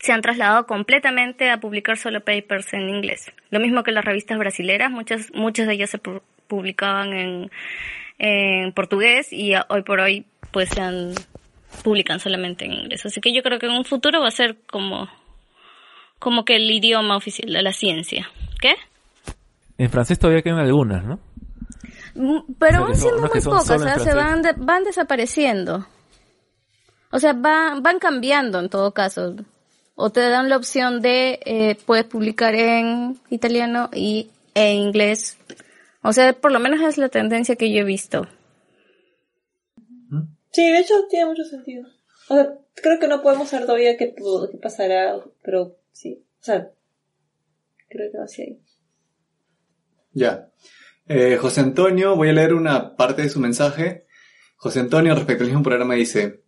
C: se han trasladado completamente a publicar solo papers en inglés. Lo mismo que las revistas brasileras, muchas, muchas de ellas se pu- publicaban en, en portugués y hoy por hoy pues se han, publican solamente en inglés. Así que yo creo que en un futuro va a ser como, como que el idioma oficial de la ciencia. ¿Qué?
B: En francés todavía quedan algunas, ¿no?
C: Mm, Pero
B: O sea,
C: van
B: que son-
C: siendo muy pocas, o sea, se
B: francés.
C: van, de- van desapareciendo. O sea, van, van cambiando en todo caso. O te dan la opción de, eh, puedes publicar en italiano y en inglés. O sea, por lo menos es la tendencia que yo he visto.
A: Sí, de hecho tiene mucho sentido. O sea, creo que no podemos saber todavía qué, qué pasará, pero sí. O sea, creo que va hacia ahí.
D: Ya. Eh, José Antonio, voy a leer una parte de su mensaje. José Antonio, respecto al mismo programa, dice,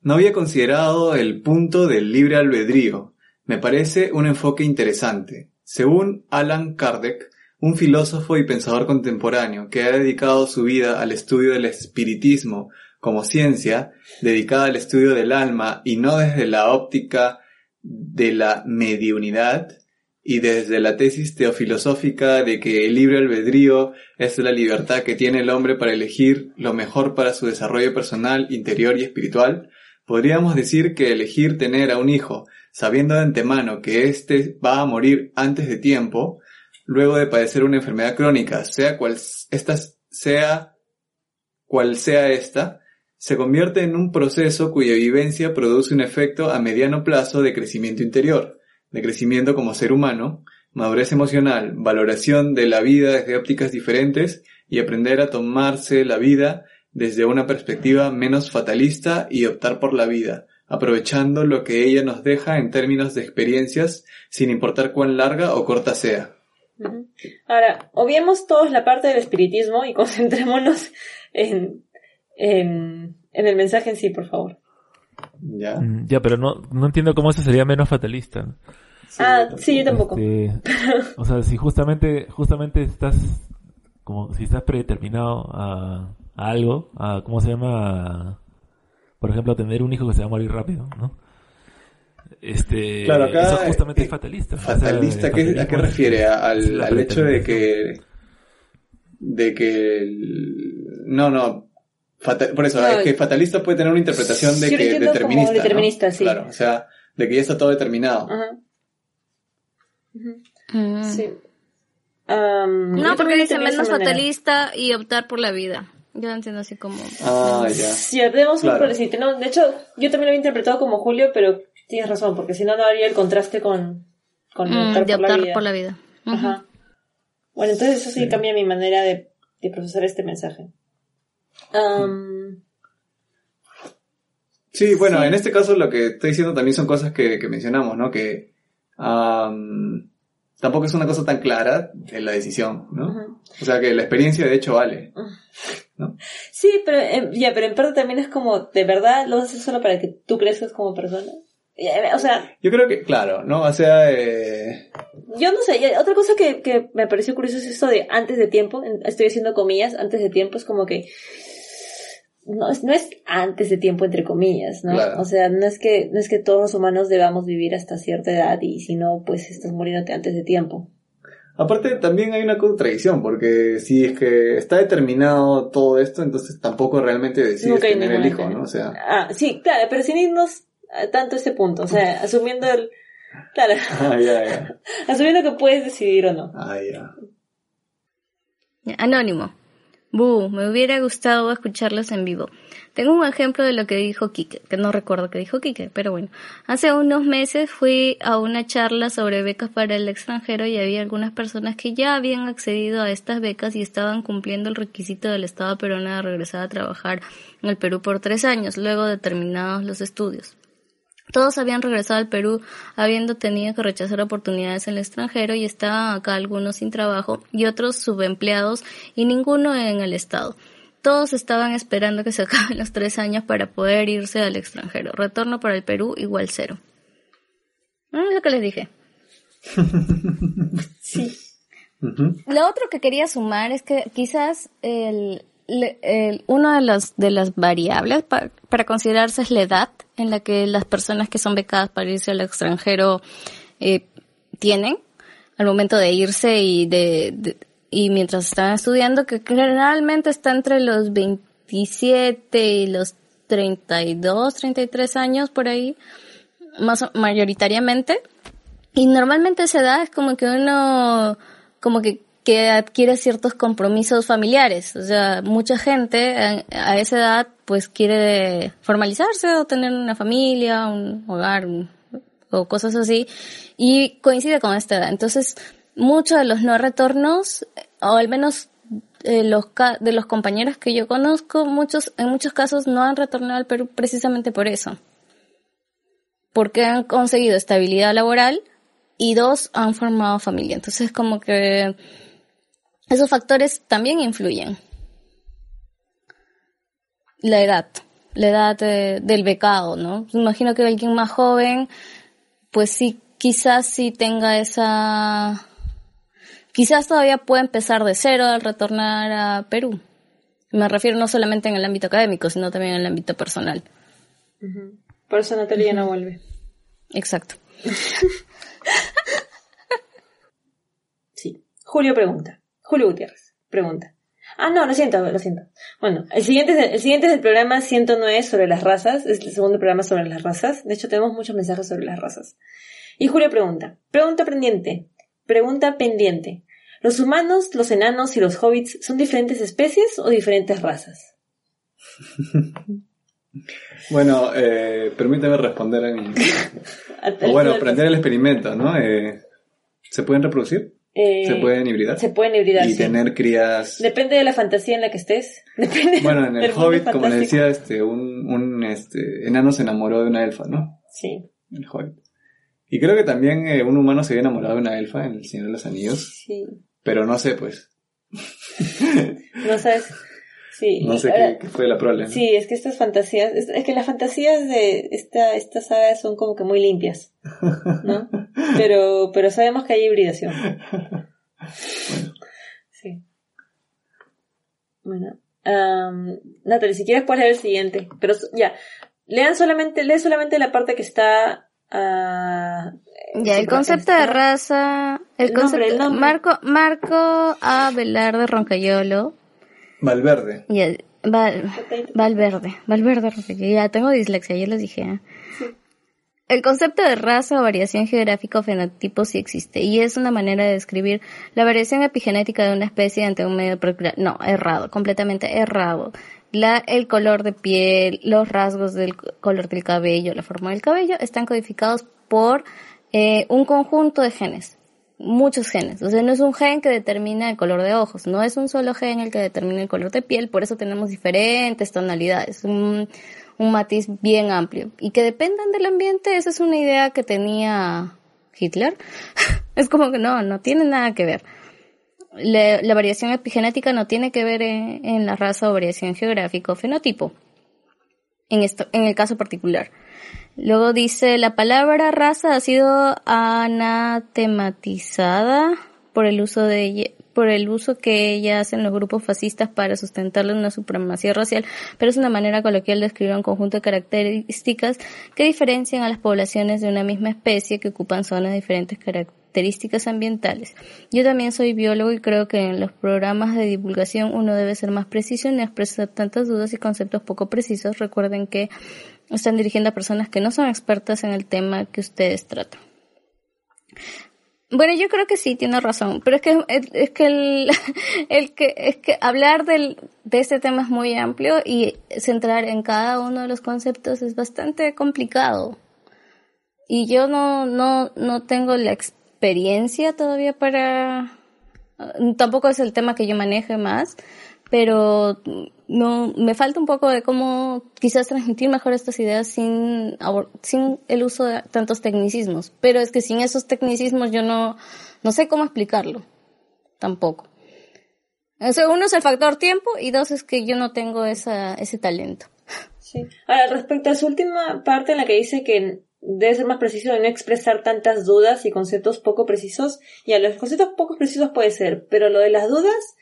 D: no había considerado el punto del libre albedrío. Me parece un enfoque interesante. Según Alan Kardec, un filósofo y pensador contemporáneo que ha dedicado su vida al estudio del espiritismo como ciencia, dedicada al estudio del alma y no desde la óptica de la mediunidad, y desde la tesis teofilosófica de que el libre albedrío es la libertad que tiene el hombre para elegir lo mejor para su desarrollo personal, interior y espiritual, podríamos decir que elegir tener a un hijo, sabiendo de antemano que éste va a morir antes de tiempo, luego de padecer una enfermedad crónica, sea cual esta sea cual sea esta, se convierte en un proceso cuya vivencia produce un efecto a mediano plazo de crecimiento interior, de crecimiento como ser humano, madurez emocional, valoración de la vida desde ópticas diferentes y aprender a tomarse la vida desde una perspectiva menos fatalista y optar por la vida, aprovechando lo que ella nos deja en términos de experiencias, sin importar cuán larga o corta sea.
A: Ahora, obviemos todos la parte del espiritismo y concentrémonos en, en, el mensaje en sí, por favor.
D: Ya.
B: Mm, ya, pero no, no entiendo cómo eso sería menos fatalista.
A: ah, sí, yo tampoco.
B: Este, o sea, si justamente, justamente estás, como si estás predeterminado a, algo, a, ¿cómo se llama? por ejemplo, tener un hijo que se va a morir rápido, ¿no? Este,
D: claro, acá
B: eso justamente es fatalista.
D: Fatalista, ¿a qué refiere? al, hecho de que, de que, no, no, por eso, es que fatalista puede tener una interpretación de que determinista.
A: determinista, sí.
D: Claro, o sea, de que ya está todo determinado.
C: Sí. no, porque dice menos fatalista y optar por la vida. Yo lo entiendo así como...
D: Ah, ya.
A: Sí, tenemos un No, de hecho, yo también lo había interpretado como Julio, pero tienes razón, porque si no, no haría el contraste con, con
C: mm, optar, de por, optar la vida. por la vida.
A: Ajá. Bueno, entonces eso sí, cambia mi manera de, de procesar este mensaje.
D: Sí, bueno, en este caso lo que estoy diciendo también son cosas que, que mencionamos, ¿no? Que tampoco es una cosa tan clara en la decisión, ¿no? O sea que la experiencia de hecho vale. ¿no?
A: Sí, pero ya, pero en parte también es como, ¿de verdad lo haces solo para que tú crezcas como persona? O sea...
D: Yo creo que, claro, ¿no? O sea... Eh...
A: Yo no sé, otra cosa que, que me pareció curioso es esto de antes de tiempo, estoy haciendo comillas, antes de tiempo es como que no es, no es antes de tiempo entre comillas, ¿no? O sea, no es que, no es que todos los humanos debamos vivir hasta cierta edad y si no, pues estás muriéndote antes de tiempo.
D: Aparte, también hay una contradicción, porque si es que está determinado todo esto, entonces tampoco realmente decides tener el hijo, ¿no? O sea.
A: Ah, sí, claro, pero sin irnos tanto ese punto, o sea, asumiendo el, claro.
D: Ah,
A: asumiendo que puedes decidir o no.
D: Ah, ya.
C: Anónimo. Bu, me hubiera gustado escucharlos en vivo. Tengo un ejemplo de lo que dijo Kike, que no recuerdo que dijo Kike, pero bueno. Hace unos meses fui a una charla sobre becas para el extranjero y había algunas personas que ya habían accedido a estas becas y estaban cumpliendo el requisito del Estado peruano de regresar a trabajar en el Perú por tres años, luego de terminados los estudios. Todos habían regresado al Perú habiendo tenido que rechazar oportunidades en el extranjero y estaban acá algunos sin trabajo y otros subempleados y ninguno en el Estado. Todos estaban esperando que se acaben los tres años para poder irse al extranjero. Retorno para el Perú igual cero. Ah, es lo que les dije.
A: sí.
C: Lo otro que quería sumar es que quizás el, una de las, de las variables para considerarse es la edad en la que las personas que son becadas para irse al extranjero eh, tienen al momento de irse y de, y mientras están estudiando que generalmente está entre los 27 y los 32, 33 años por ahí, más mayoritariamente. Y normalmente esa edad es como que uno como que que adquiere ciertos compromisos familiares. O sea, mucha gente a, esa edad pues quiere formalizarse o tener una familia, un hogar o cosas así y coincide con esta edad. Entonces, muchos de los no retornos, o al menos eh, los de los compañeros que yo conozco, muchos en muchos casos no han retornado al Perú precisamente por eso. Porque han conseguido estabilidad laboral y dos han formado familia. Entonces, como que esos factores también influyen. La edad, la edad del becado, ¿no? Imagino que alguien más joven, pues sí, quizás sí tenga esa... Quizás todavía pueda empezar de cero al retornar a Perú. Me refiero no solamente en el ámbito académico, sino también en el ámbito personal.
A: Por eso Natalia no vuelve.
C: Exacto.
A: sí. Julio pregunta. Julio Gutiérrez, pregunta. Ah, no, lo siento, lo siento. Bueno, el siguiente, es el, siguiente es el programa 109 sobre las razas, es el segundo programa sobre las razas. De hecho, tenemos muchos mensajes sobre las razas. Y Julio pregunta, pregunta pendiente, pregunta pendiente. ¿Los humanos, los enanos y los hobbits son diferentes especies o diferentes razas?
D: Bueno, eh, permíteme responder a mi... o bueno, plantear el experimento, ¿no? Eh, ¿Se pueden reproducir?
A: Eh,
D: ¿Se pueden hibridar?
A: Se pueden hibridar.
D: Y
A: sí.
D: tener crías...
A: Depende de la fantasía en la que estés. Depende
D: Bueno, en el Hobbit, como le decía, este, un, un este, enano se enamoró de una elfa, ¿no?
A: Sí,
D: el Hobbit. Y creo que también eh, un humano se había enamorado de una elfa en El Señor de los Anillos.
A: sí.
D: Pero no sé, pues.
A: No sabes. Sí.
D: No sé
A: Ahora,
D: qué, qué fue la prole. ¿no?
A: Sí, es que estas fantasías, es, es que las fantasías de esta, esta saga son como que muy limpias, ¿no? Pero, pero sabemos que hay hibridación. Sí. Bueno. Um, Natalie, si quieres puedes leer el siguiente. Pero ya. Lean solamente, lee solamente la parte que está. ah,
C: Ya, el concepto de raza, el,
A: El nombre,
C: concepto,
A: el nombre.
C: Marco, Marco A. Velarde Roncayolo,
D: Valverde.
C: y el, Val, Valverde, Valverde Roncayolo, ya tengo dislexia, ya les dije. ¿eh? El concepto de raza o variación geográfica o fenotipo sí existe, y es una manera de describir la variación epigenética de una especie ante un medio particular. No, errado, completamente errado. La, el color de piel, los rasgos del color del cabello, la forma del cabello, están codificados por eh, un conjunto de genes. Muchos genes. O sea, no es un gen que determina el color de ojos. No es un solo gen el que determina el color de piel. Por eso tenemos diferentes tonalidades. Un, matiz bien amplio. Y que dependan del ambiente, esa es una idea que tenía Hitler. es como que no, no tiene nada que ver. La, la variación epigenética no tiene que ver en, en la raza o variación geográfica o fenotipo. En, esto, en el caso particular. Luego dice, la palabra raza ha sido anatematizada por el uso de ella, por el uso que ella hacen los grupos fascistas para sustentarle una supremacía racial, pero es una manera coloquial de describir un conjunto de características que diferencian a las poblaciones de una misma especie que ocupan zonas de diferentes características ambientales. Yo también soy biólogo y creo que en los programas de divulgación uno debe ser más preciso y no expresar tantas dudas y conceptos poco precisos. Recuerden que están dirigiendo a personas que no son expertas en el tema que ustedes tratan. Bueno, yo creo que sí, tiene razón, pero es que es que el, el que es que hablar del, de este tema es muy amplio y centrar en cada uno de los conceptos es bastante complicado. Y yo no no no tengo la experiencia todavía para tampoco es el tema que yo maneje más, pero no me falta un poco de cómo quizás transmitir mejor estas ideas sin sin el uso de tantos tecnicismos. Pero es que sin esos tecnicismos yo no no sé cómo explicarlo tampoco. O sea, uno es el factor tiempo y dos es que yo no tengo esa ese talento.
A: Sí. Ahora, respecto a su última parte en la que dice que debe ser más preciso y no expresar tantas dudas y conceptos poco precisos, y a los conceptos poco precisos puede ser, pero lo de las dudas,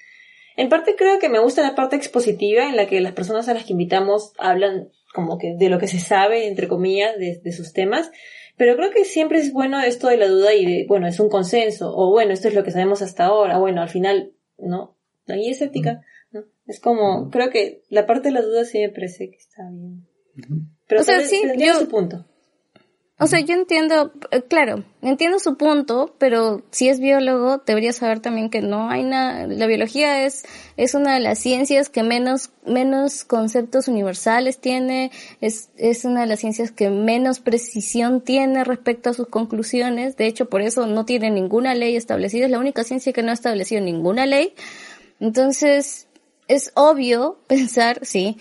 A: en parte creo que me gusta la parte expositiva en la que las personas a las que invitamos hablan como que de lo que se sabe, entre comillas, de, de sus temas, pero creo que siempre es bueno esto de la duda y de, bueno, es un consenso, o bueno, esto es lo que sabemos hasta ahora, bueno, al final, ¿no? La guía escéptica, ¿no? Es como, creo que la parte de la duda sí me parece que está bien. Pero
C: O sea, sí,
A: entiendo
C: yo-
A: su punto.
C: O sea, yo entiendo, eh, claro, entiendo su punto, pero si es biólogo, debería saber también que no hay nada, la biología es, es una de las ciencias que menos, menos conceptos universales tiene, es, es una de las ciencias que menos precisión tiene respecto a sus conclusiones, de hecho por eso no tiene ninguna ley establecida, es la única ciencia que no ha establecido ninguna ley, entonces es obvio pensar, sí,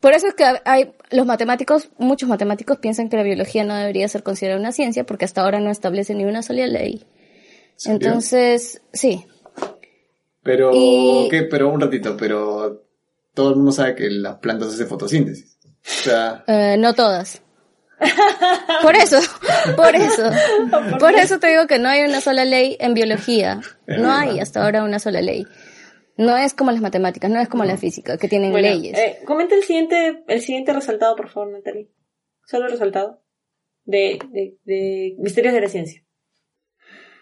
C: por eso es que hay los matemáticos, muchos matemáticos piensan que la biología no debería ser considerada una ciencia porque hasta ahora no establece ni una sola ley. Entonces, sí.
D: Pero,
C: Y-
D: ¿qué? Pero un ratito, pero todo el mundo sabe que las plantas hacen fotosíntesis. O sea,
C: Eh, no todas. Por eso, por eso, por eso te digo que no hay una sola ley en biología. No hay hasta ahora una sola ley. No es como las matemáticas, no es como la física, que tienen
A: Bueno,
C: leyes.
A: eh, comenta el siguiente, el siguiente resaltado, por favor, Natalie. Solo el resaltado. De, de, de Misterios de la Ciencia.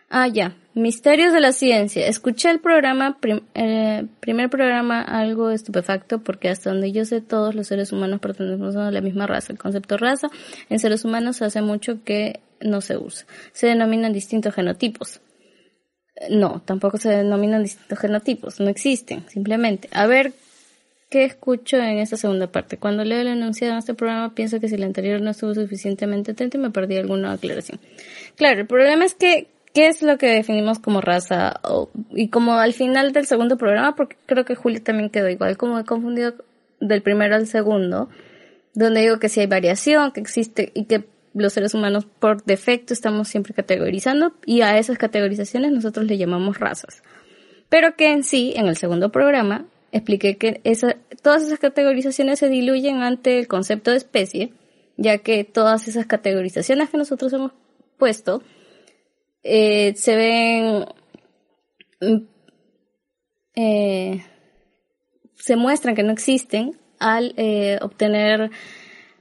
C: Ah, ya. Misterios de la ciencia. Escuché el programa, prim- eh, primer programa algo estupefacto porque hasta donde yo sé todos los seres humanos pertenecemos a la misma raza. El concepto raza en seres humanos hace mucho que no se usa. Se denominan distintos genotipos. No, tampoco se denominan distintos genotipos, no existen, simplemente. A ver, ¿qué escucho en esta segunda parte? Cuando leo el enunciado en este programa pienso que si el anterior no estuvo suficientemente atento y me perdí alguna aclaración. Claro, el problema es que, ¿qué es lo que definimos como raza? Y como al final del segundo programa, porque creo que Julio también quedó igual, como he confundido del primero al segundo, donde digo que si hay variación, que existe y que los seres humanos por defecto estamos siempre categorizando y a esas categorizaciones nosotros le llamamos razas. Pero que en sí, en el segundo programa, expliqué que todas esas categorizaciones se diluyen ante el concepto de especie, ya que todas esas categorizaciones que nosotros hemos puesto eh, se ven mm, eh, se muestran que no existen al eh, obtener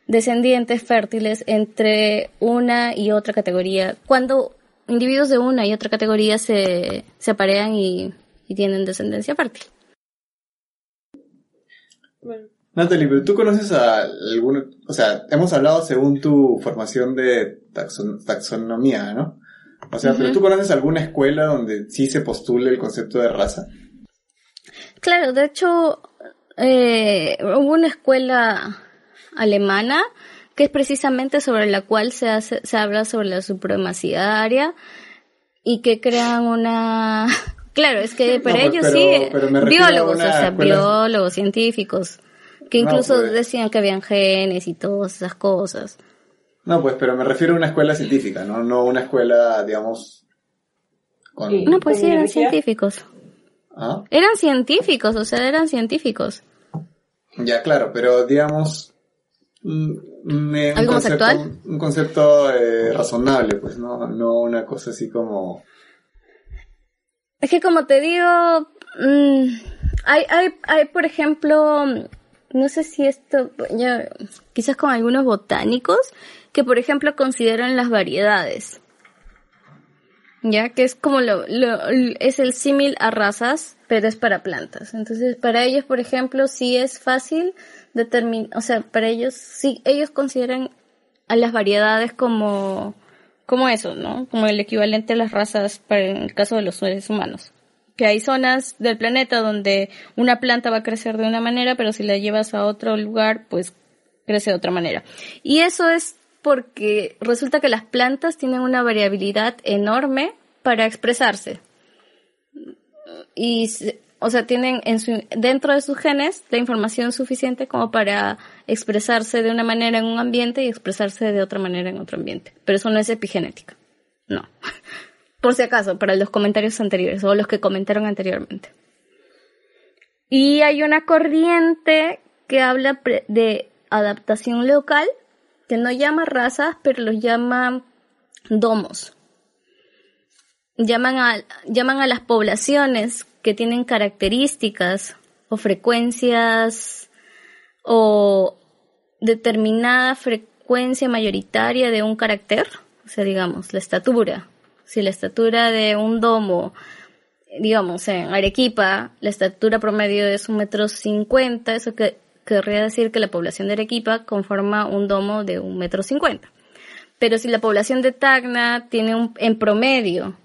C: descendientes fértiles entre una y otra categoría. Cuando individuos de una y otra categoría se, se aparean y, y tienen descendencia fértil.
D: Natalie, pero tú conoces a alguno, o sea, hemos hablado según tu formación de taxon- taxonomía, ¿no? O sea, pero tú conoces alguna escuela donde sí se postule el concepto de raza.
C: Claro, de hecho, eh, hubo una escuela alemana que es precisamente sobre la cual se hace, se habla sobre la supremacía aria y que crean una, claro, es que para
D: pues,
C: ellos
D: pero-
C: sí,
D: pero
C: biólogos,
D: una
C: o sea,
D: escuela-
C: biólogos, científicos, que
D: No,
C: incluso
D: pues.
C: decían que habían genes y todas esas cosas.
D: No, pues, pero me refiero a una escuela científica, ¿no? No una escuela, digamos, con...
C: No, pues sí,
A: ¿Con
C: eran científicos.
D: ¿Ah?
C: Eran científicos, o sea, eran científicos.
D: Ya, claro, pero digamos... mm, eh, un
C: ¿Algo
D: concepto, un concepto eh, razonable, pues, ¿no? No una cosa así como...
C: Es que como te digo, mm, hay, hay, hay, por ejemplo, no sé si esto, ya, quizás con algunos botánicos, que por ejemplo consideran las variedades. Ya, que es como lo, lo- es el símil a razas, pero es para plantas. Entonces, para ellos, por ejemplo, sí es fácil o sea, para ellos, sí, ellos consideran a las variedades como, como eso, ¿no? Como el equivalente a las razas para en el caso de los seres humanos. Que hay zonas del planeta donde una planta va a crecer de una manera, pero si la llevas a otro lugar, pues crece de otra manera. Y eso es porque resulta que las plantas tienen una variabilidad enorme para expresarse. Y, o sea, tienen dentro de sus genes la información suficiente como para expresarse de una manera en un ambiente y expresarse de otra manera en otro ambiente. Pero eso no es epigenética. No. Por si acaso, para los comentarios anteriores o los que comentaron anteriormente. Y hay una corriente que habla de adaptación local, que no llama razas, pero los llama domos. Llaman a las poblaciones que tienen características o frecuencias o determinada frecuencia mayoritaria de un carácter, o sea, digamos, la estatura. Si la estatura de un domo digamos, en Arequipa, la estatura promedio es un metro cincuenta, eso que querría decir que la población de Arequipa conforma un domo de un metro cincuenta. Pero si la población de Tacna tiene un, en promedio,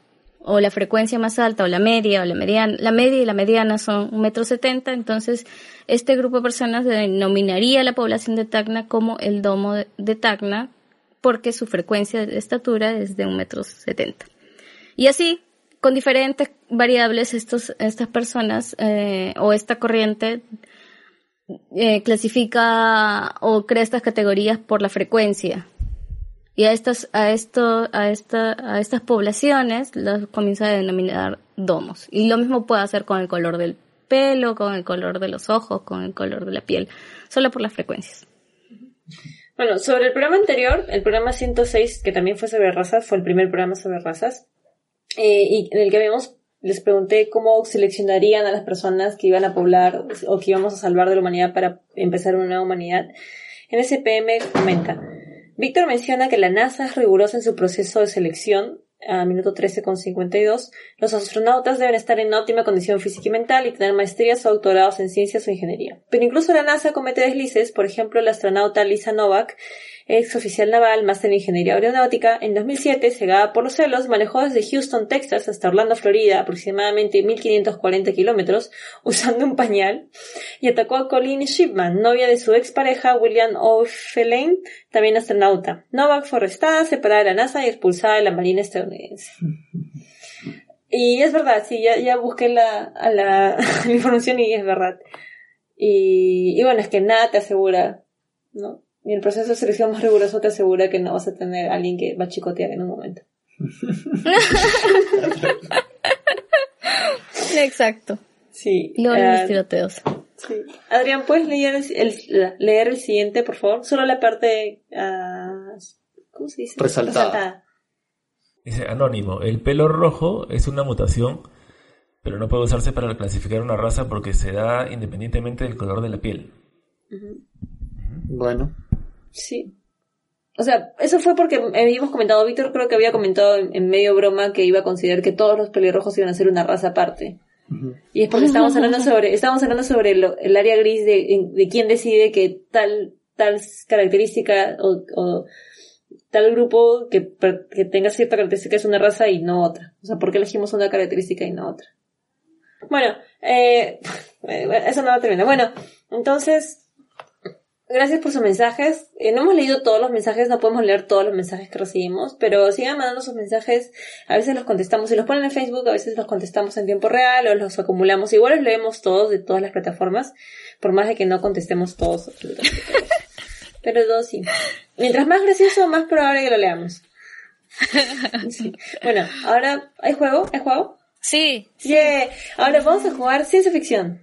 C: o la frecuencia más alta, o la media, o la mediana, la media y la mediana son un metro setenta, entonces este grupo de personas denominaría la población de Tacna como el domo de, de Tacna, porque su frecuencia de estatura es de un metro setenta. Y así, con diferentes variables, estos, estas personas eh, o esta corriente eh, clasifica o crea estas categorías por la frecuencia. Y a estas, a esto, a esta, a estas poblaciones las comienza a denominar domos. Y lo mismo puede hacer con el color del pelo, con el color de los ojos, con el color de la piel, solo por las frecuencias.
A: Bueno, sobre el programa anterior, el programa 106, que también fue sobre razas, fue el primer programa sobre razas, eh, y en el que habíamos, les pregunté cómo seleccionarían a las personas que iban a poblar o que íbamos a salvar de la humanidad para empezar una nueva humanidad. En ese PM comenta, Víctor menciona que la NASA es rigurosa en su proceso de selección a minuto 13 con 52, los astronautas deben estar en óptima condición física y mental y tener maestrías o doctorados en ciencias o ingeniería. Pero incluso la NASA comete deslices, por ejemplo, la astronauta Lisa Novak, ex oficial naval, máster en ingeniería aeronáutica, en 2007, cegada por los celos, manejó desde Houston, Texas, hasta Orlando, Florida, aproximadamente 1540 kilómetros, usando un pañal, y atacó a Colleen Shipman, novia de su expareja William O'Fellane, también astronauta. Novak fue arrestada, separada de la NASA y expulsada de la Marina estadounidense. Y es verdad, sí, ya, busqué la, información y es verdad. Y bueno, es que nada te asegura, ¿no? Y el proceso de selección más riguroso te asegura que no vas a tener a alguien que va a chicotear en un momento.
C: Exacto.
A: Sí.
C: Luego
A: ah,
C: los tiroteos.
A: sí. Adrián, ¿puedes leer el, el- leer el siguiente, por favor? Solo la parte... ah, ¿Cómo se dice?
D: Resaltada.
B: Dice Anónimo, el pelo rojo es una mutación, pero no puede usarse para clasificar una raza porque se da independientemente del color de la piel.
D: Bueno.
A: Sí. O sea, eso fue porque habíamos comentado, Víctor creo que había comentado en, en medio broma que iba a considerar que todos los pelirrojos iban a ser una raza aparte. Y es porque estábamos hablando sobre, estábamos hablando sobre lo- el área gris de, de quién decide que tal, tal característica o, o tal grupo que, per- que tenga cierta característica es una raza y no otra. O sea, ¿por qué elegimos una característica y no otra? Bueno, eh, eso no va a terminar. Bueno, entonces, gracias por sus mensajes. Eh, no hemos leído todos los mensajes, no podemos leer todos los mensajes que recibimos, pero sigan mandando sus mensajes. A veces los contestamos, si los ponen en Facebook, a veces los contestamos en tiempo real o los acumulamos. Igual los leemos todos de todas las plataformas, por más de que no contestemos todos. absolutamente todos. Pero dos sí. Mientras más gracioso, más probable que lo leamos. Sí. Bueno, ahora, ¿hay juego? ¿Hay juego?
C: Sí.
A: Yeah. Ahora vamos a jugar ciencia ficción.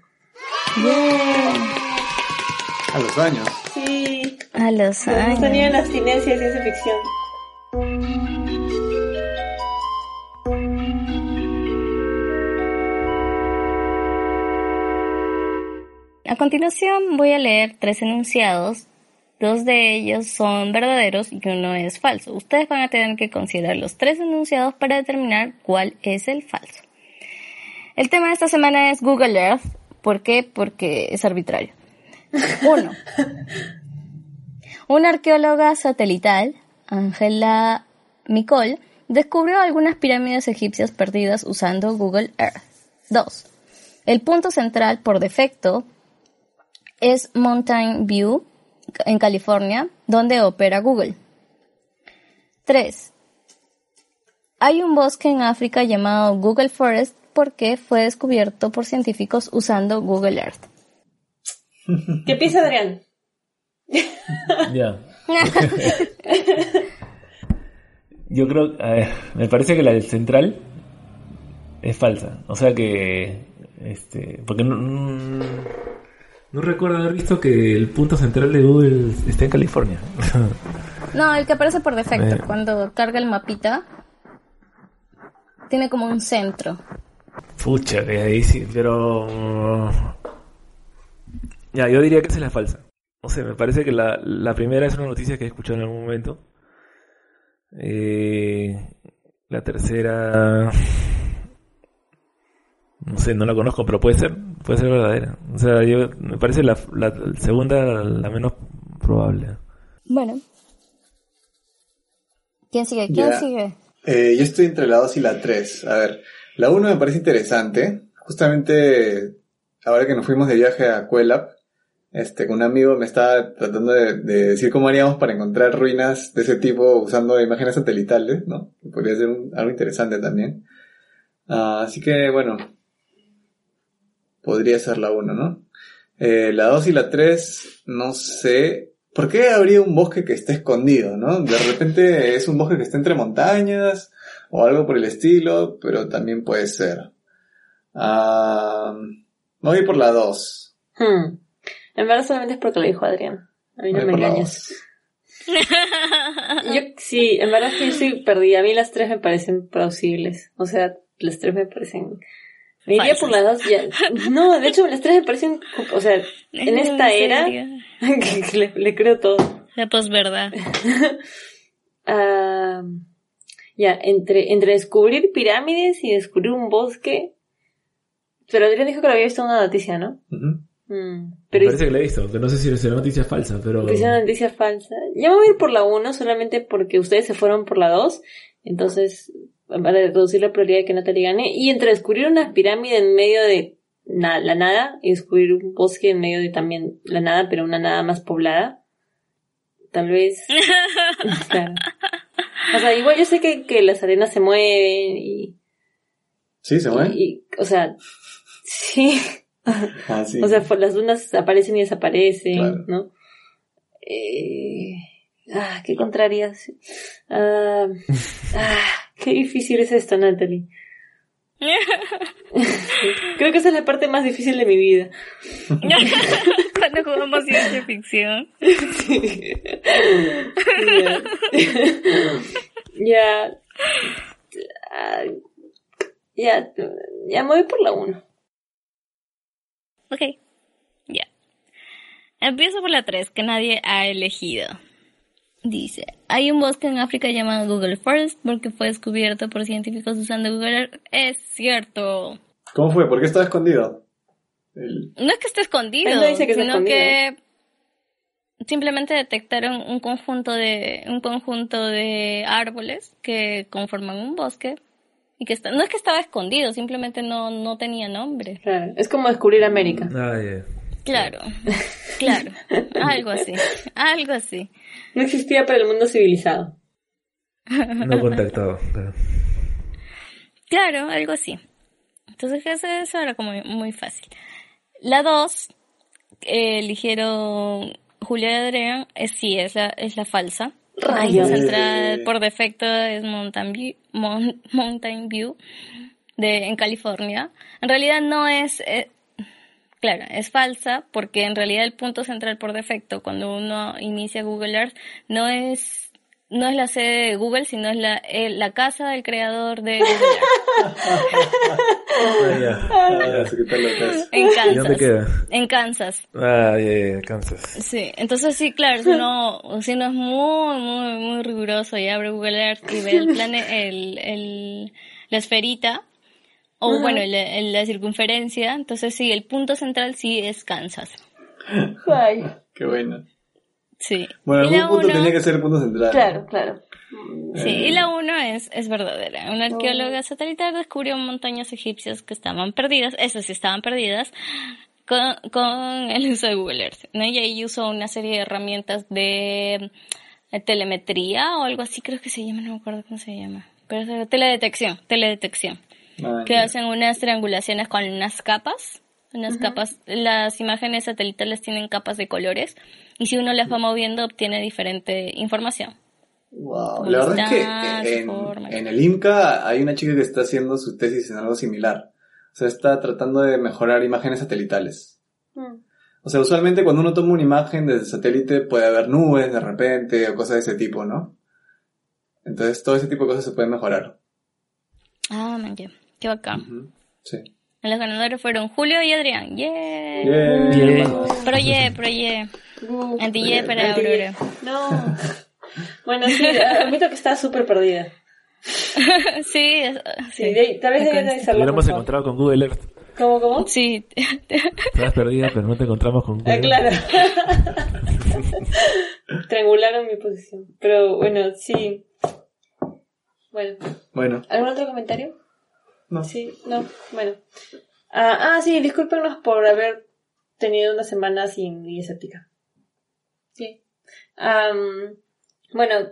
D: A los baños.
A: Sí.
C: A los
A: Nos
C: años.
A: la abstinencia de ciencia ficción.
C: A continuación voy a leer tres enunciados. Dos de ellos son verdaderos y uno es falso. Ustedes van a tener que considerar los tres enunciados para determinar cuál es el falso. El tema de esta semana es Google Earth. ¿Por qué? Porque es arbitrario. Uno. Una arqueóloga satelital, Angela Micol, descubrió algunas pirámides egipcias perdidas usando Google Earth. 2. El punto central por defecto es Mountain View, en California, donde opera Google. 3. Hay un bosque en África llamado Google Forest porque fue descubierto por científicos usando Google Earth.
A: ¿Qué piensa Adrián?
B: Ya. Yo creo, a ver, me parece que la del central es falsa. O sea que, este, porque no, no, no recuerdo haber visto que el punto central de Google está en California.
C: No, el que aparece por defecto,
B: Eh.
C: cuando carga el mapita, tiene como un centro.
B: Pucha, que ahí sí, pero... Ya, yo diría que esa es la falsa. No sé, me parece que la, la primera es una noticia que he escuchado en algún momento. Eh, la tercera... No sé, no la conozco, pero puede ser, puede ser verdadera. O sea, yo, me parece la, la segunda la menos probable.
C: Bueno. ¿Quién sigue? ¿Quién
D: Ya.
C: sigue?
D: Eh, yo estoy entre la 2 y la 3. A ver, la 1 me parece interesante. Justamente ahora que nos fuimos de viaje a Cuelap, este, un amigo me estaba tratando de, de decir cómo haríamos para encontrar ruinas de ese tipo usando imágenes satelitales, ¿no? Podría ser algo interesante también. Ah, así que, bueno, podría ser la 1, ¿no? Eh, la 2 y la 3, no sé. ¿Por qué habría un bosque que esté escondido, no? De repente es un bosque que está entre montañas o algo por el estilo, pero también puede ser. Me voy por la 2.
A: Hmm. En verdad solamente es porque lo dijo Adrián. A mí no me
D: la
A: engañas. Yo, sí, en verdad es que yo estoy perdida. A mí las tres me parecen plausibles. O sea, las tres me parecen... Me iría por las dos ya. No, de hecho las tres me parecen... O sea, en esta era...
C: serio?
A: que, que le, le creo todo.
C: La posverdad.
A: Ah, Ya, entre, entre descubrir pirámides y descubrir un bosque. Pero Adrián dijo que lo había visto en una noticia, ¿no? Mm,
B: Me
A: pero
B: parece que la he visto, aunque no sé si será noticia falsa, pero...
A: es una noticia falsa. Ya me voy a ir por la 1 solamente porque ustedes se fueron por la 2. Entonces, para reducir la probabilidad de que Natalie gane. Y entre descubrir una pirámide en medio de na- la nada y descubrir un bosque en medio de también la nada, pero una nada más poblada. Tal vez. Claro. O sea, igual yo sé que, que las arenas se mueven y,
D: ¿Sí, se mueve?
A: y- o sea, sí.
D: Ah, sí.
A: O sea, las dunas aparecen y desaparecen,
D: Claro.
A: ¿no? Eh, ah, qué contrarias. Ah, ah, qué difícil es esto, Natalie. Creo que esa es la parte más difícil de mi vida.
C: Cuando jugamos ciencia ficción.
A: Ya. Ya. Ah, Ya. Ya me voy por la 1.
C: Ok, ya. Empiezo por la 3, que nadie ha elegido. Dice, hay un bosque en África llamado Google Forest porque fue descubierto por científicos usando Google Earth. Es cierto.
D: ¿Cómo fue? ¿Por qué estaba escondido? El-
C: No es que esté escondido,
A: Él no dice que está
C: sino
A: escondido.
C: que simplemente detectaron un conjunto de un conjunto de árboles que conforman un bosque y que está, no es que estaba escondido, simplemente no no tenía nombre.
A: Claro. Es como descubrir América.
B: Ah.
C: Claro, claro, algo así, algo así.
A: No existía para el mundo civilizado.
B: No contactado. claro.
C: Claro, algo así. Entonces eso, eso era como muy fácil. La dos, eh, eligieron Julia y Adrián, es, sí, es la, es la falsa.
A: Rayos.
C: Central por defecto es Mountain View, Mon- Mountain View de, en California. En realidad no es, eh, claro, es falsa porque en realidad el punto central por defecto cuando uno inicia Google Earth no es no es la sede de Google, sino es la, eh, la casa del creador de Google Earth,
B: Ah,
C: en
B: ¿Y
C: Kansas.
B: dónde queda?
C: En Kansas.
B: Ah, ya, ya, Kansas.
C: Sí, entonces sí, claro, si uno, si uno es muy, muy, muy riguroso y abre Google Earth y ve el planeta, el, el, la esferita, o bueno, la, la circunferencia, entonces sí, el punto central sí es Kansas.
A: Ay.
D: Qué bueno.
C: Sí.
D: Bueno,
C: y
D: algún punto
C: uno,
D: tenía que ser el punto central.
A: Claro, claro.
C: sí, y la uno es, es verdadera. Una arqueóloga satelital descubrió montañas egipcias que estaban perdidas, eso sí estaban perdidas, con, con el uso de Google Earth, ¿no? Y ahí usó una serie de herramientas de eh, telemetría o algo así, creo que se llama, no me acuerdo cómo se llama. Pero es de teledetección, teledetección.
D: Ah,
C: Que hacen unas triangulaciones con unas capas. Unas capas, las imágenes satelitales tienen capas de colores y si uno las va moviendo obtiene diferente información.
D: Wow. La verdad es que en, el IMCA hay una chica que está haciendo su tesis en algo similar. O sea, está tratando de mejorar imágenes satelitales.
A: Mm.
D: O sea, usualmente cuando uno toma una imagen desde satélite puede haber nubes de repente o cosas de ese tipo, ¿no? Entonces todo ese tipo de cosas se pueden mejorar.
C: Ah, man. Qué bacán.
D: Sí.
C: Los ganadores fueron Julio y Adrián. ¡Yeah!
D: Bien.
B: Bien.
C: Pro ye, pro.
A: Uh,
C: para
A: anti-
C: Aurora.
A: No. Bueno, sí, admito que estaba súper perdida.
C: sí, es-
A: Sí,
C: sí.
A: tal vez
C: consta.
A: avisarlo.
B: Hubiéramos encontrado con Google Earth.
A: ¿Cómo, cómo?
C: Sí.
B: Estabas perdida, pero no te encontramos con Google
A: Ah,
B: Earth.
A: claro. Triangularon mi posición. Pero bueno, sí. Bueno,
D: Bueno,
A: ¿algún otro comentario?
D: No.
A: Sí, no, bueno. Ah, ah, sí, discúlpenos por haber tenido una semana sin guía escéptica. Sí. Am, bueno,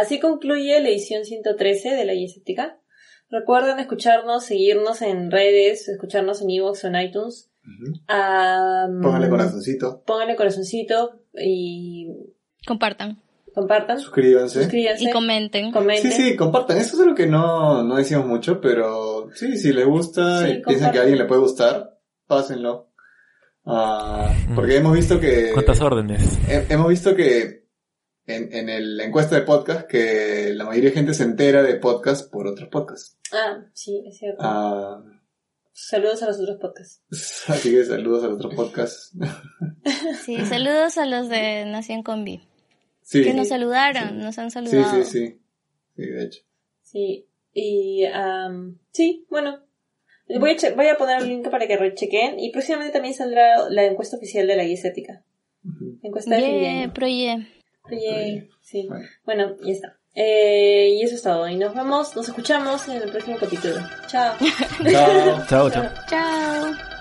A: así concluye la edición 113 de la guía escéptica. Recuerden escucharnos, seguirnos en redes, escucharnos en iVoox o en iTunes.
D: Ujú.
A: Am,
D: Póngale corazoncito.
A: Pónganle corazoncito y
C: Compartan.
A: Compartan.
D: Suscríbanse.
A: Suscríbanse.
C: Y comenten.
A: comenten.
D: Sí, sí, compartan. Eso es algo que no, no decimos mucho, pero sí, si les gusta
A: Sí,
D: y piensan que a alguien le puede gustar, pásenlo. Ah, porque hemos visto que...
B: ¿Cuántas órdenes?
D: he- hemos visto que en, en el- la encuesta de podcast que la mayoría de gente se entera de podcast por otros podcasts.
A: Ah, sí, es cierto.
D: Ah,
A: Saludos a los otros podcasts.
D: así que saludos a los otros podcasts.
C: Sí, saludos a los de Nación Combi.
D: Sí,
C: Que
D: sí,
C: nos saludaron, nos han
D: sí,
C: saludado.
D: sí, sí. Sí, de hecho.
A: Sí, y am, sí, bueno. Voy a, che- voy a poner el link para que rechequen y próximamente también saldrá la encuesta oficial de la guía estética. Encuesta de fin de
C: Yeah,
A: año.
C: pro yeah.
A: Oye, sí.
D: Bueno.
A: Bueno, ya está. Eh, y eso es todo. Y nos vemos, nos escuchamos en el próximo capítulo. Chao.
D: Chao.
B: Chao, chao.
C: Chao.